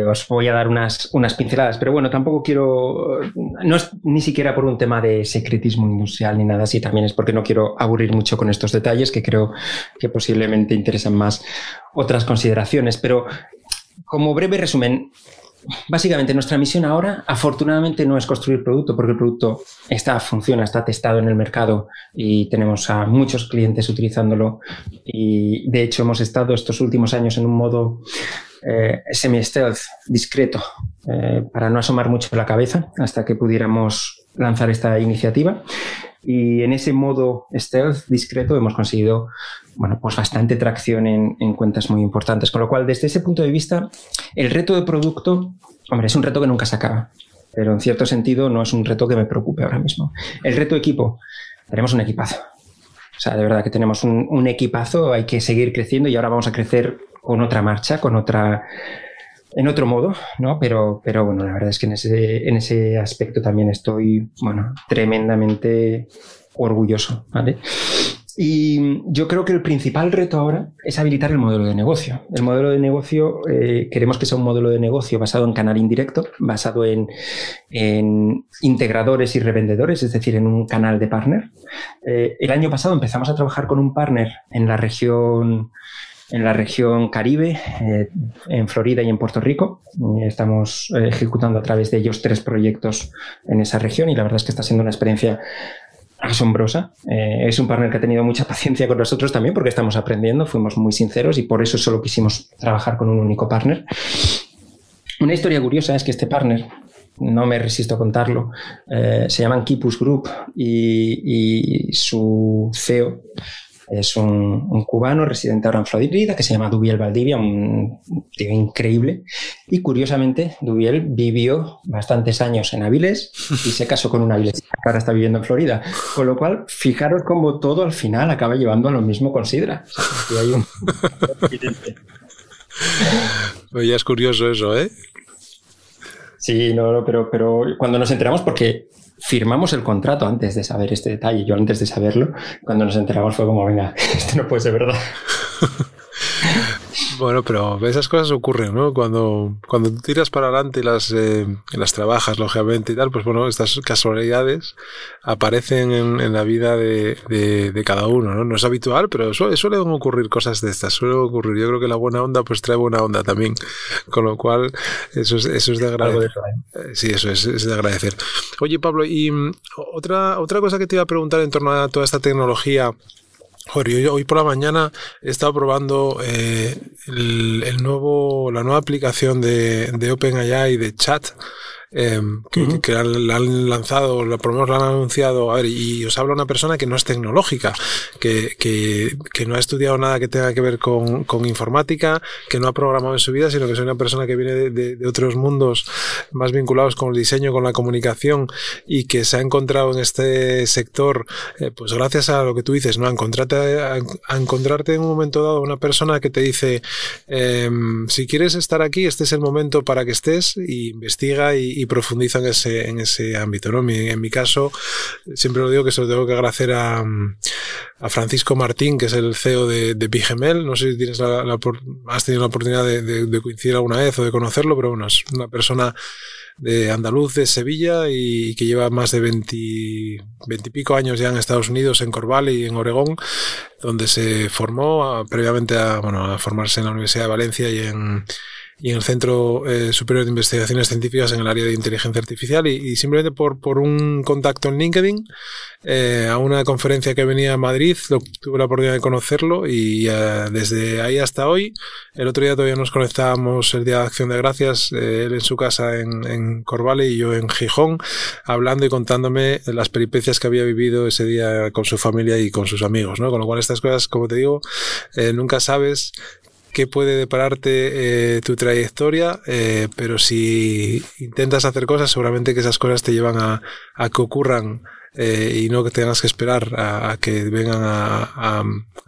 os voy a dar unas, unas pinceladas, pero bueno, tampoco quiero. No es ni siquiera por un tema de secretismo industrial ni nada así, también es porque no quiero aburrir mucho con estos detalles que creo que posiblemente interesan más otras consideraciones, pero como breve resumen, básicamente nuestra misión ahora, afortunadamente, no es construir producto, porque el producto está, funciona, está testado en el mercado y tenemos a muchos clientes utilizándolo. Y de hecho, hemos estado estos últimos años en un modo eh, semi-stealth, discreto, eh, para no asomar mucho la cabeza hasta que pudiéramos lanzar esta iniciativa. Y en ese modo stealth discreto hemos conseguido bueno, pues bastante tracción en, en, cuentas muy importantes. Con lo cual, desde ese punto de vista, el reto de producto, hombre, es un reto que nunca se acaba, pero en cierto sentido no es un reto que me preocupe ahora mismo. El reto equipo, tenemos un equipazo. O sea, de verdad que tenemos un, equipazo, hay que seguir creciendo y ahora vamos a crecer con otra marcha, con otra en otro modo, ¿no? Pero, pero bueno, la verdad es que en ese, en ese aspecto también estoy, bueno, tremendamente orgulloso, ¿vale? Y yo creo que el principal reto ahora es habilitar el modelo de negocio. El modelo de negocio, eh, queremos que sea un modelo de negocio basado en canal indirecto, basado en, integradores y revendedores, es decir, en un canal de partner. Eh, el año pasado empezamos a trabajar con un partner en la región en la región Caribe, eh, en Florida y en Puerto Rico. Estamos ejecutando a través de ellos tres proyectos en esa región y la verdad es que está siendo una experiencia asombrosa. Eh, es un partner que ha tenido mucha paciencia con nosotros también porque estamos aprendiendo, fuimos muy sinceros y por eso solo quisimos trabajar con un único partner. Una historia curiosa es que este partner, no me resisto a contarlo, eh, se llama Kipus Group y su CEO es un, cubano residente ahora en Florida que se llama Dubiel Valdivia, un tío increíble. Y curiosamente, Dubiel vivió bastantes años en Avilés y se casó con una Avilés que ahora está viviendo en Florida. Con lo cual, fijaros cómo todo al final acaba llevando a lo mismo con Sidra. pues ya es curioso eso, ¿eh? Sí, no, pero, pero cuando nos enteramos, porque firmamos el contrato antes de saber este detalle. Yo antes de saberlo, cuando nos enteramos fue como, venga, esto no puede ser verdad. Bueno, pero esas cosas ocurren, ¿no? Cuando, cuando tú tiras para adelante y las, eh, las trabajas, lógicamente, y tal, pues bueno, estas casualidades aparecen en, la vida de, de, cada uno, ¿no? No es habitual, pero suelen ocurrir cosas de estas, suele ocurrir. Yo creo que la buena onda, pues trae buena onda también, con lo cual eso es, eso es de agradecer. Eh, sí, eso es, es, de agradecer. Oye, Pablo, y mm, otra, otra cosa que te iba a preguntar en torno a toda esta tecnología yo hoy por la mañana he estado probando eh, el, nuevo, la nueva aplicación de, de OpenAI de chat Em, que, la han lanzado, por lo menos la han anunciado, a ver, y os habla una persona que no es tecnológica, que, que, que no ha estudiado nada que tenga que ver con, con, informática, que no ha programado en su vida, sino que es una persona que viene de, de, otros mundos más vinculados con el diseño, con la comunicación y que se ha encontrado en este sector, eh, pues gracias a lo que tú dices, ¿no? A encontrarte, a, encontrarte en un momento dado una persona que te dice, em, si quieres estar aquí, este es el momento para que estés y investiga y y profundiza en ese, en ese ámbito. ¿no? En, mi caso, siempre lo digo que se lo tengo que agradecer a, a Francisco Martín, que es el CEO de, de Pigemel. No sé si tienes la, has tenido la oportunidad de, coincidir alguna vez o de conocerlo, pero bueno, es una persona de andaluz de Sevilla y que lleva más de 20, y pico años ya en Estados Unidos, en Corval y en Oregón, donde se formó previamente a, bueno, a formarse en la Universidad de Valencia y en, y en el Centro eh, Superior de Investigaciones Científicas en el área de inteligencia artificial y, simplemente por, por, un contacto en LinkedIn eh, a una conferencia que venía a Madrid, tuve la oportunidad de conocerlo y eh, desde ahí hasta hoy, el otro día todavía nos conectábamos el Día de Acción de Gracias, él en su casa en, en Corvale y yo en Gijón, hablando y contándome las peripecias que había vivido ese día con su familia y con sus amigos, ¿no? Con lo cual estas cosas, como te digo, nunca sabes qué puede depararte eh, tu trayectoria, eh, pero si intentas hacer cosas, seguramente que esas cosas te llevan a, que ocurran eh, y no que tengas que esperar a, que vengan a,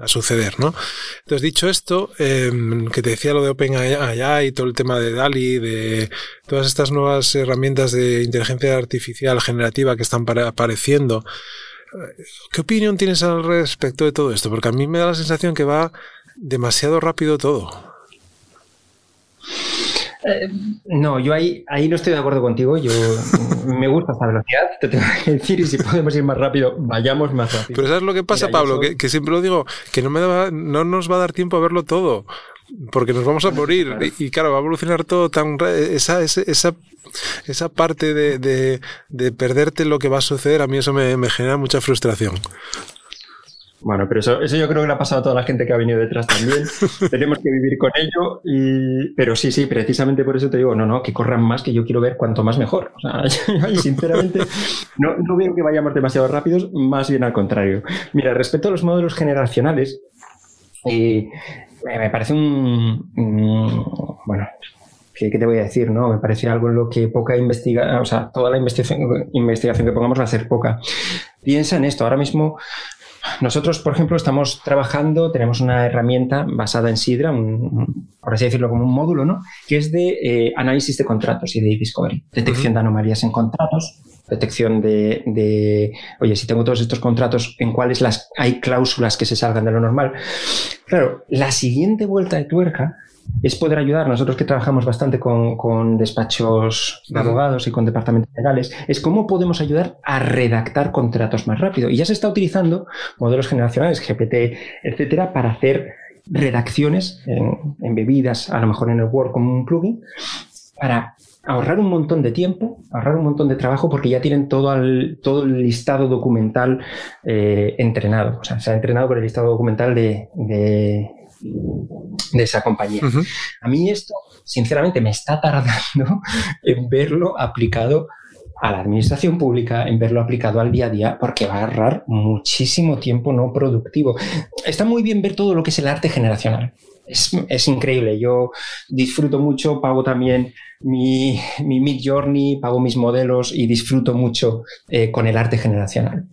suceder, ¿no? Entonces, dicho esto, em, que te decía lo de OpenAI y todo el tema de DALI, de todas estas nuevas herramientas de inteligencia artificial generativa que están apareciendo, ¿qué opinión tienes al respecto de todo esto? Porque a mí me da la sensación que va demasiado rápido todo. Eh, no, yo ahí, ahí no estoy de acuerdo contigo. Yo me gusta esta velocidad, te tengo que decir, y si podemos ir más rápido, vayamos más rápido. Pero ¿sabes lo que pasa, Pablo? Que, siempre lo digo, que no, me no nos va a dar tiempo a verlo todo, porque nos vamos a morir. Y, claro, va a evolucionar todo tan... Esa, esa, esa parte de, de, de, perderte lo que va a suceder, a mí eso me, me genera mucha frustración. Bueno, pero eso, eso yo creo que le ha pasado a toda la gente que ha venido detrás también. Tenemos que vivir con ello. Y... Pero sí, sí, precisamente por eso te digo, no, no, que corran más, que yo quiero ver cuanto más mejor. O sea, sinceramente, no, no veo que vayamos demasiado rápidos, más bien al contrario. Mira, respecto a los modelos generacionales, eh, me parece un, bueno, ¿qué, te voy a decir? No? Me parece algo en lo que poca investigación, o sea, toda la investigación, investigación que pongamos va a ser poca. Piensa en esto, ahora mismo nosotros, por ejemplo, estamos trabajando, tenemos una herramienta basada en Sidra, por así decirlo, como un módulo, ¿no? Que es de eh, análisis de contratos y de discovery, detección de anomalías en contratos, detección de, oye, si tengo todos estos contratos, en cuáles las hay cláusulas que se salgan de lo normal. Claro, la siguiente vuelta de tuerca es poder ayudar, nosotros que trabajamos bastante con, despachos de abogados y con departamentos legales, es cómo podemos ayudar a redactar contratos más rápido. Y ya se está utilizando modelos generacionales, GPT, etcétera, para hacer redacciones en, en bebidas, a lo mejor en el Word como un plugin, para ahorrar un montón de tiempo, ahorrar un montón de trabajo porque ya tienen todo el, todo el listado documental eh, entrenado. O sea, se ha entrenado con el listado documental de, de, esa compañía. A mí esto, sinceramente, me está tardando en verlo aplicado a la administración pública, en verlo aplicado al día a día, porque va a ahorrar muchísimo tiempo no productivo. Está muy bien ver todo lo que es el arte generacional. Es, es increíble. Yo disfruto mucho, pago también mi, mi Mid Journey, pago mis modelos y disfruto mucho eh, con el arte generacional.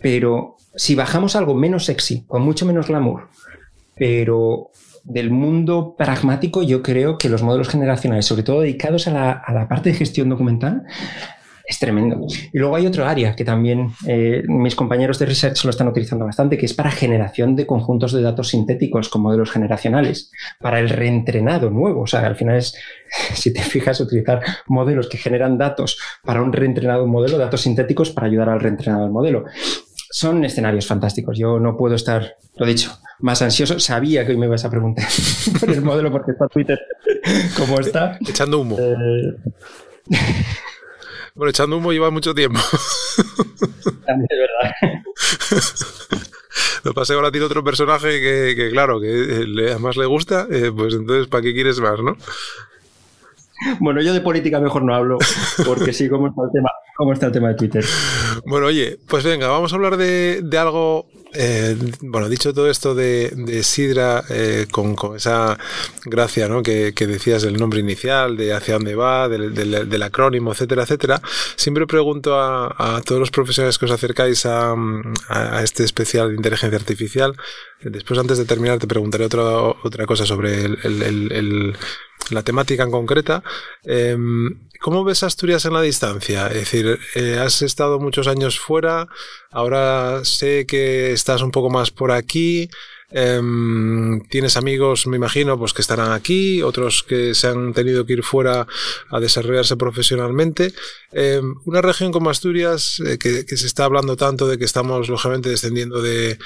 Pero si bajamos algo menos sexy, con mucho menos glamour, pero del mundo pragmático, yo creo que los modelos generacionales, sobre todo dedicados a la, parte de gestión documental, es tremendo. Y luego hay otro área que también eh, mis compañeros de research lo están utilizando bastante, que es para generación de conjuntos de datos sintéticos con modelos generacionales, para el reentrenado nuevo. O sea, al final es, si te fijas, utilizar modelos que generan datos para un reentrenado modelo, datos sintéticos para ayudar al reentrenado modelo. Son escenarios fantásticos. Yo no puedo estar, lo dicho, más ansioso. Sabía que hoy me ibas a preguntar por el modelo porque está Twitter como está. Echando humo. Eh, bueno, echando humo lleva mucho tiempo. También es verdad. Lo pasé ahora tiene otro personaje que, claro, que le, más le gusta, eh, pues entonces, ¿para qué quieres más, no? Bueno, yo de política mejor no hablo, porque sí, ¿cómo está el tema, cómo está el tema de Twitter? Bueno, oye, pues venga, vamos a hablar de, de algo eh, bueno, dicho todo esto de, Sidra, eh, con, esa gracia ¿no? que, decías del nombre inicial, de hacia dónde va, del, acrónimo, etcétera, etcétera, siempre pregunto a, todos los profesionales que os acercáis a, este especial de inteligencia artificial. Después, antes de terminar, te preguntaré otra, otra cosa sobre la temática en concreta. Em, ¿Cómo ves Asturias en la distancia? Es decir, eh, has estado muchos años fuera, ahora sé que estás un poco más por aquí. Em, tienes amigos, me imagino, pues que estarán aquí, otros que se han tenido que ir fuera a desarrollarse profesionalmente. Em, una región como Asturias, eh, que, se está hablando tanto de que estamos lógicamente descendiendo de,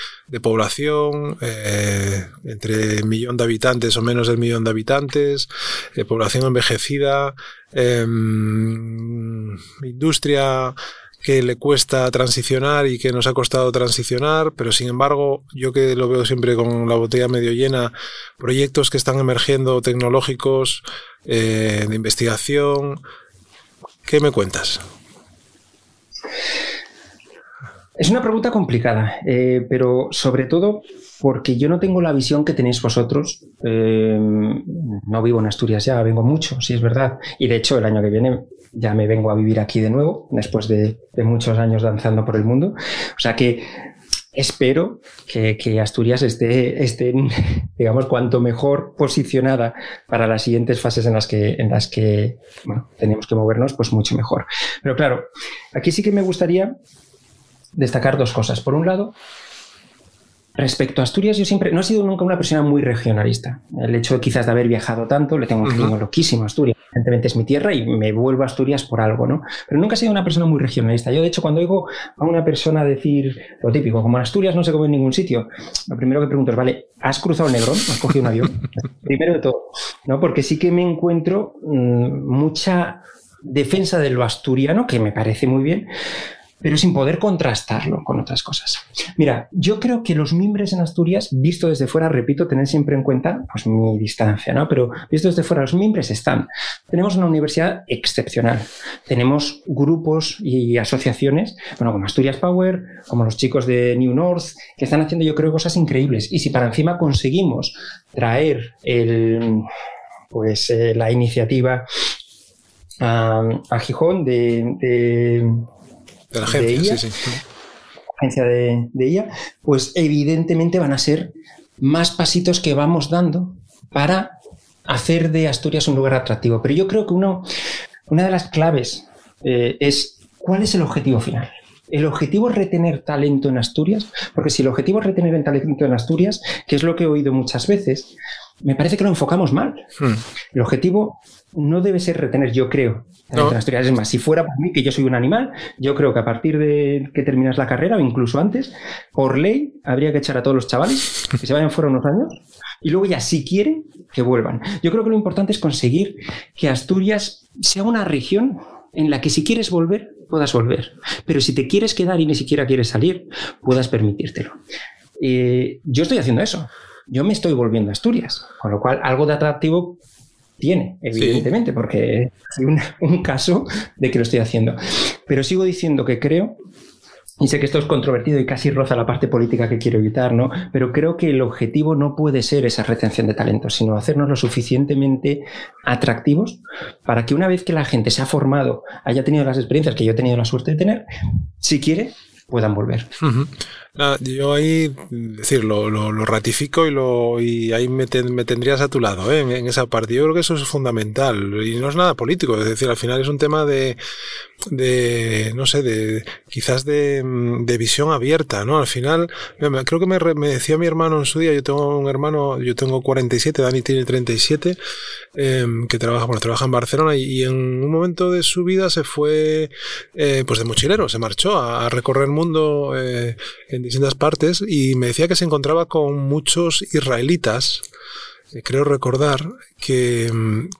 población, eh, entre millón de habitantes o menos del millón de habitantes, eh, población envejecida, em, industria que le cuesta transicionar y que nos ha costado transicionar, pero sin embargo, yo que lo veo siempre con la botella medio llena, proyectos que están emergiendo tecnológicos, eh, de investigación. ¿Qué me cuentas? Es una pregunta complicada, eh, pero sobre todo porque yo no tengo la visión que tenéis vosotros. Eh, no vivo en Asturias ya, vengo mucho, si es verdad. Y de hecho, el año que viene ya me vengo a vivir aquí de nuevo, después de, muchos años danzando por el mundo. O sea que espero que, Asturias esté, esté, digamos, cuanto mejor posicionada para las siguientes fases en las que, en las que tenemos que movernos, pues mucho mejor. Pero claro, aquí sí que me gustaría destacar dos cosas. Por un lado, Respecto a Asturias, yo siempre no he sido nunca una persona muy regionalista. El hecho quizás de haber viajado tanto, le tengo un cariño loquísimo a Asturias. Evidentemente es mi tierra y me vuelvo a Asturias por algo, ¿no? Pero nunca he sido una persona muy regionalista. Yo, de hecho, cuando oigo a una persona decir lo típico, como en Asturias no se come en ningún sitio, lo primero que pregunto es, vale, ¿has cruzado el Negrón? ¿Has cogido un avión? primero de todo, ¿no? Porque sí que me encuentro mm, mucha defensa de lo asturiano, que me parece muy bien, pero sin poder contrastarlo con otras cosas. Mira, yo creo que los mimbres en Asturias, visto desde fuera, repito, tener siempre en cuenta pues, mi distancia, ¿no? Pero visto desde fuera, los mimbres están. Tenemos una universidad excepcional. Tenemos grupos y asociaciones, bueno, como Asturias Power, como los chicos de New North, que están haciendo, yo creo, cosas increíbles. Y si para encima conseguimos traer el, pues, eh, la iniciativa a, Gijón de de la agencia, sí, sí. agencia de, de IA, pues evidentemente van a ser más pasitos que vamos dando para hacer de Asturias un lugar atractivo. Pero yo creo que uno, una de las claves eh, es cuál es el objetivo final. El objetivo es retener talento en Asturias, porque si el objetivo es retener talento en Asturias, que es lo que he oído muchas veces, me parece que lo enfocamos mal. Hmm. El objetivo no debe ser retener, yo creo, Asturias. Es más, si fuera por mí, que yo soy un animal, yo creo que a partir de que terminas la carrera, o incluso antes, por ley, habría que echar a todos los chavales que se vayan fuera unos años y luego ya, si quieren, que vuelvan. Yo creo que lo importante es conseguir que Asturias sea una región en la que si quieres volver, puedas volver. Pero si te quieres quedar y ni siquiera quieres salir, puedas permitírtelo. Eh, yo estoy haciendo eso. Yo me estoy volviendo a Asturias, con lo cual algo de atractivo tiene, evidentemente, porque hay un caso de que lo estoy haciendo. Pero sigo diciendo que creo y sé que esto es controvertido y casi roza la parte política que quiero evitar, ¿no? Pero creo que el objetivo no puede ser esa retención de talentos, sino hacernos lo suficientemente atractivos para que una vez que la gente se ha formado, haya tenido las experiencias que yo he tenido la suerte de tener, si quiere, puedan volver. yo ahí, decir, lo, ratifico y, lo, y ahí me, tendrías a tu lado, ¿eh? en, esa parte. Yo creo que eso es fundamental y no es nada político, es decir, al final es un tema de, de no sé, de quizás de, de visión abierta, ¿no? Al final, creo que me, me, decía mi hermano en su día, yo tengo un hermano, yo tengo 47, Dani tiene 37, em, que trabaja, bueno, trabaja en Barcelona y, en un momento de su vida se fue, eh, pues de mochilero, se marchó a, recorrer el mundo eh, en distintas partes y me decía que se encontraba con muchos israelitas, eh, creo recordar, que,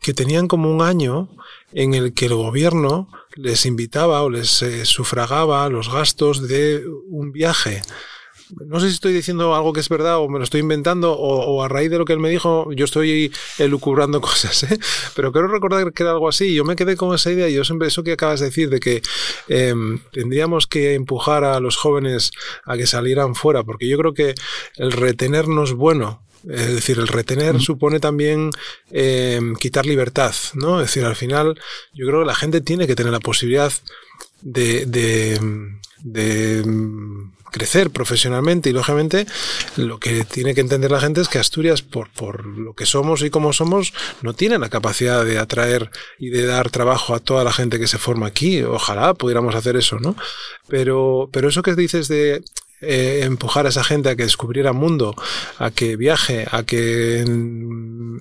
que tenían como un año en el que el gobierno les invitaba o les eh, sufragaba los gastos de un viaje. No sé si estoy diciendo algo que es verdad o me lo estoy inventando o, a raíz de lo que él me dijo yo estoy elucubrando cosas, ¿eh? pero quiero recordar que era algo así. Yo me quedé con esa idea y yo siempre eso que acabas de decir de que em, tendríamos que empujar a los jóvenes a que salieran fuera, porque yo creo que el retenernos bueno es decir, el retener supone también eh, quitar libertad, ¿no? Es decir, al final yo creo que la gente tiene que tener la posibilidad de, de, crecer profesionalmente y lógicamente lo que tiene que entender la gente es que Asturias, por, por lo que somos y como somos, no tiene la capacidad de atraer y de dar trabajo a toda la gente que se forma aquí. Ojalá pudiéramos hacer eso, ¿no? Pero, pero eso que dices de eh, empujar a esa gente a que descubriera mundo, a que viaje, a que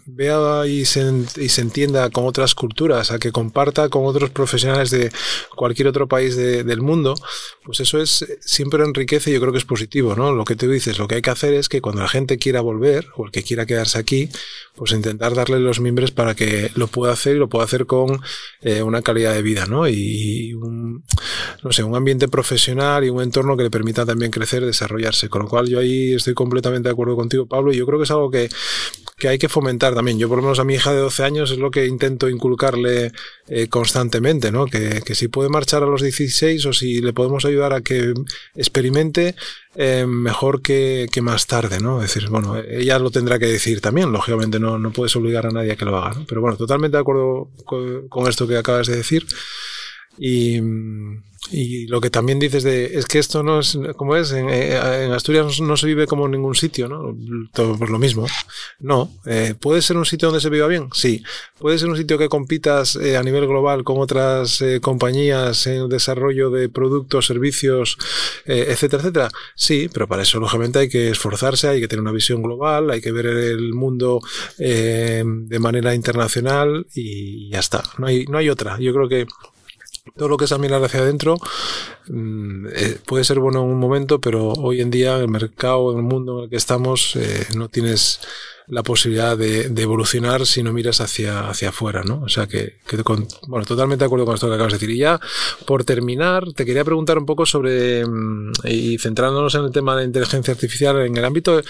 vea y se, entienda con otras culturas, a que comparta con otros profesionales de cualquier otro país del mundo, pues eso es siempre enriquece y yo creo que es positivo, ¿no? Lo que tú dices, lo que hay que hacer es que cuando la gente quiera volver o el que quiera quedarse aquí, pues intentar darle los mimbres para que lo pueda hacer y lo pueda hacer con eh, una calidad de vida, ¿no? Y un, no sé, un ambiente profesional y un entorno que le permita también crecer desarrollarse. Con lo cual yo ahí estoy completamente de acuerdo contigo, Pablo, y yo creo que es algo que, que hay que fomentar también. Yo por lo menos a mi hija de 12 años es lo que intento inculcarle eh, constantemente, ¿no? Que, que, si puede marchar a los 16 o si le podemos ayudar a que experimente, eh, mejor que, que, más tarde, ¿no? Es decir, bueno, ella lo tendrá que decir también, lógicamente no, no puedes obligar a nadie a que lo haga, ¿no? Pero bueno, totalmente de acuerdo con, con esto que acabas de decir. Y, y lo que también dices de es que esto no es como es en, eh, Asturias no, se vive como en ningún sitio, ¿no? Todo por lo mismo. No, eh, puede ser un sitio donde se viva bien, sí. Puede ser un sitio que compitas eh, a nivel global con otras compañías en el desarrollo de productos, servicios, etcétera, etcétera. Sí, pero para eso lógicamente hay que esforzarse, hay que tener una visión global, hay que ver el mundo de manera internacional y ya está. No hay no hay otra. Yo creo que todo lo que es a mirar hacia adentro mm, eh, puede ser bueno en un momento, pero hoy en día el mercado, en el mundo en el que estamos, eh, no tienes la posibilidad de, evolucionar si no miras hacia, hacia afuera, ¿no? O sea que, bueno, totalmente de acuerdo con esto que acabas de decir. Y ya, por terminar, te quería preguntar un poco sobre, mm, y centrándonos en el tema de inteligencia artificial, en el ámbito,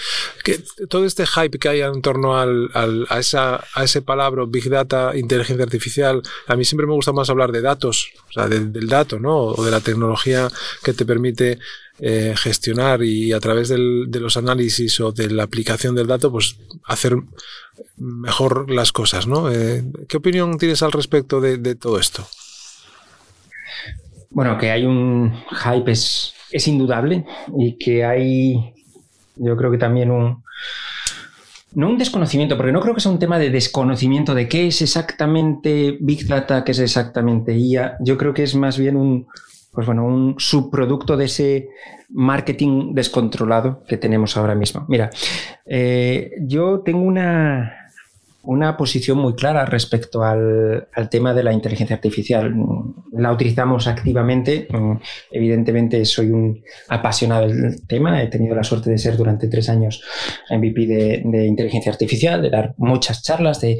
que todo este hype que hay en torno al, a, esa, a ese palabra, Big Data, inteligencia artificial, a mí siempre me gusta más hablar de datos, o sea, del dato, ¿no? O de la tecnología que te permite eh, gestionar y a través de los análisis o de la aplicación del dato, pues hacer mejor las cosas, ¿no? Eh, ¿Qué opinión tienes al respecto de, todo esto? Bueno, que hay un hype es, es indudable y que hay, yo creo que también un, no un desconocimiento, porque no creo que sea un tema de desconocimiento de qué es exactamente Big Data, qué es exactamente IA. Yo creo que es más bien un, pues bueno, un subproducto de ese marketing descontrolado que tenemos ahora mismo. Mira, eh, yo tengo una, una posición muy clara respecto al, tema de la inteligencia artificial. La utilizamos activamente. Evidentemente soy un apasionado del tema. He tenido la suerte de ser durante tres años MVP de, inteligencia artificial, de dar muchas charlas, de,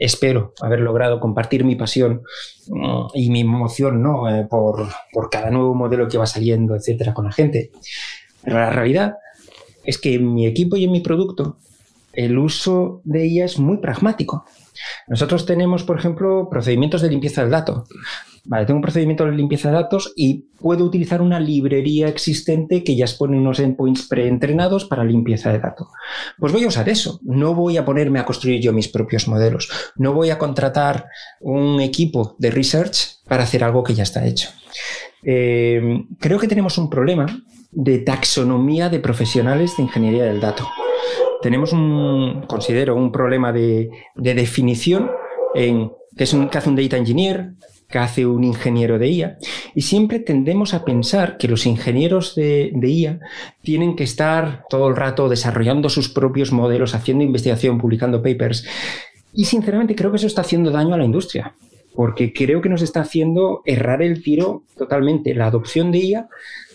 espero haber logrado compartir mi pasión mm, y mi emoción ¿no? Eh, por, por cada nuevo modelo que va saliendo, etcétera, con la gente. Pero la realidad es que en mi equipo y en mi producto el uso de ella es muy pragmático. Nosotros tenemos, por ejemplo, procedimientos de limpieza del dato. Tengo un procedimiento de limpieza de datos y puedo utilizar una librería existente que ya expone unos endpoints preentrenados para limpieza de datos. Pues voy a usar eso. No voy a ponerme a construir yo mis propios modelos. No voy a contratar un equipo de research para hacer algo que ya está hecho. Eh, creo que tenemos un problema de taxonomía de profesionales de ingeniería del dato tenemos un, considero, un problema de, definición en qué es un, hace un data engineer, qué hace un ingeniero de IA, y siempre tendemos a pensar que los ingenieros de, de, IA tienen que estar todo el rato desarrollando sus propios modelos, haciendo investigación, publicando papers, y sinceramente creo que eso está haciendo daño a la industria, porque creo que nos está haciendo errar el tiro totalmente. La adopción de IA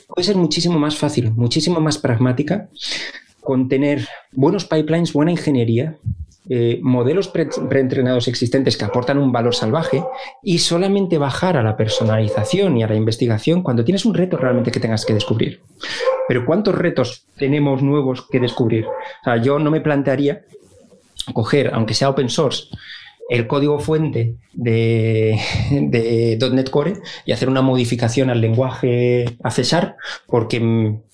puede ser muchísimo más fácil, muchísimo más pragmática, con tener buenos pipelines, buena ingeniería, eh, modelos preentrenados existentes que aportan un valor salvaje y solamente bajar a la personalización y a la investigación cuando tienes un reto realmente que tengas que descubrir. Pero ¿cuántos retos tenemos nuevos que descubrir? yo no me plantearía coger, aunque sea open source, el código fuente de, .NET Core y hacer una modificación al lenguaje a César porque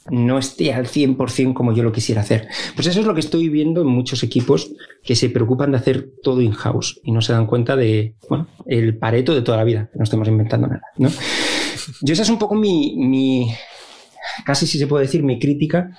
no esté al 100% como yo lo quisiera hacer. Pues eso es lo que estoy viendo en muchos equipos que se preocupan de hacer todo in-house y no se dan cuenta de, bueno, el pareto de toda la vida, que no estemos inventando nada, ¿no? Yo esa es un poco mi, mi casi si se puede decir, mi crítica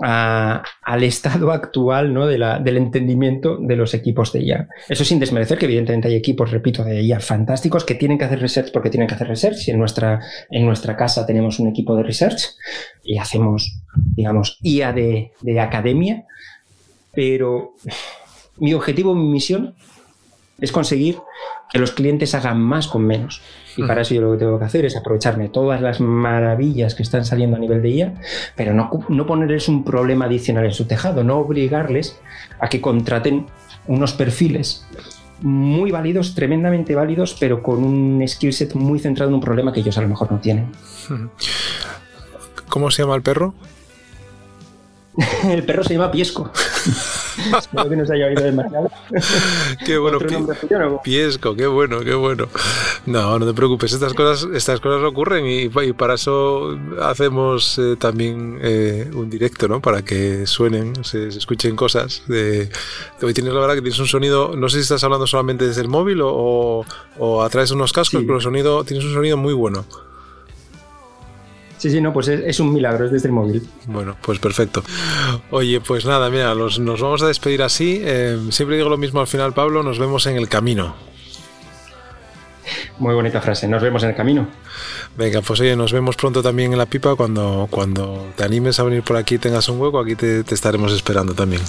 al estado actual ¿no? de la, del entendimiento de los equipos de IA. Eso sin desmerecer que evidentemente hay equipos, repito, de IA fantásticos que tienen que hacer research porque tienen que hacer research. En nuestra, en nuestra casa tenemos un equipo de research y hacemos, digamos, IA de, de academia, pero mi objetivo, mi misión es conseguir que los clientes hagan más con menos. Y para eso yo lo que tengo que hacer es aprovecharme todas las maravillas que están saliendo a nivel de IA, pero no, no ponerles un problema adicional en su tejado, no obligarles a que contraten unos perfiles muy válidos, tremendamente válidos, pero con un skill set muy centrado en un problema que ellos a lo mejor no tienen. ¿Cómo se llama el perro? el perro se llama Piesco. Espero que no se haya oído demasiado. Qué bueno, Piesco, qué bueno, qué bueno. No, no te preocupes, estas cosas, estas cosas ocurren y, para eso hacemos eh, también eh, un directo, ¿no? Para que suenen, se, escuchen cosas. De, hoy tienes la verdad que tienes un sonido, no sé si estás hablando solamente desde el móvil o, o, a través de unos cascos, pero el sonido, tienes un sonido muy bueno. Sí, sí, no, pues es, un milagro, es desde el móvil. Bueno, pues perfecto. Oye, pues nada, mira, nos vamos a despedir así. Eh, siempre digo lo mismo al final, Pablo, nos vemos en el camino. Muy bonita frase, nos vemos en el camino. Venga, pues oye, nos vemos pronto también en la pipa cuando, cuando te animes a venir por aquí, tengas un hueco, aquí te estaremos esperando también.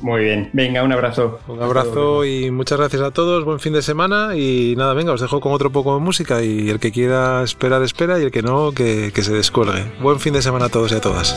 Muy bien, venga, un abrazo. Un abrazo y muchas gracias a todos, buen fin de semana y nada, venga, os dejo con otro poco de música y el que quiera esperar, espera y el que no, que, que se descuelgue. Buen fin de semana a todos y a todas.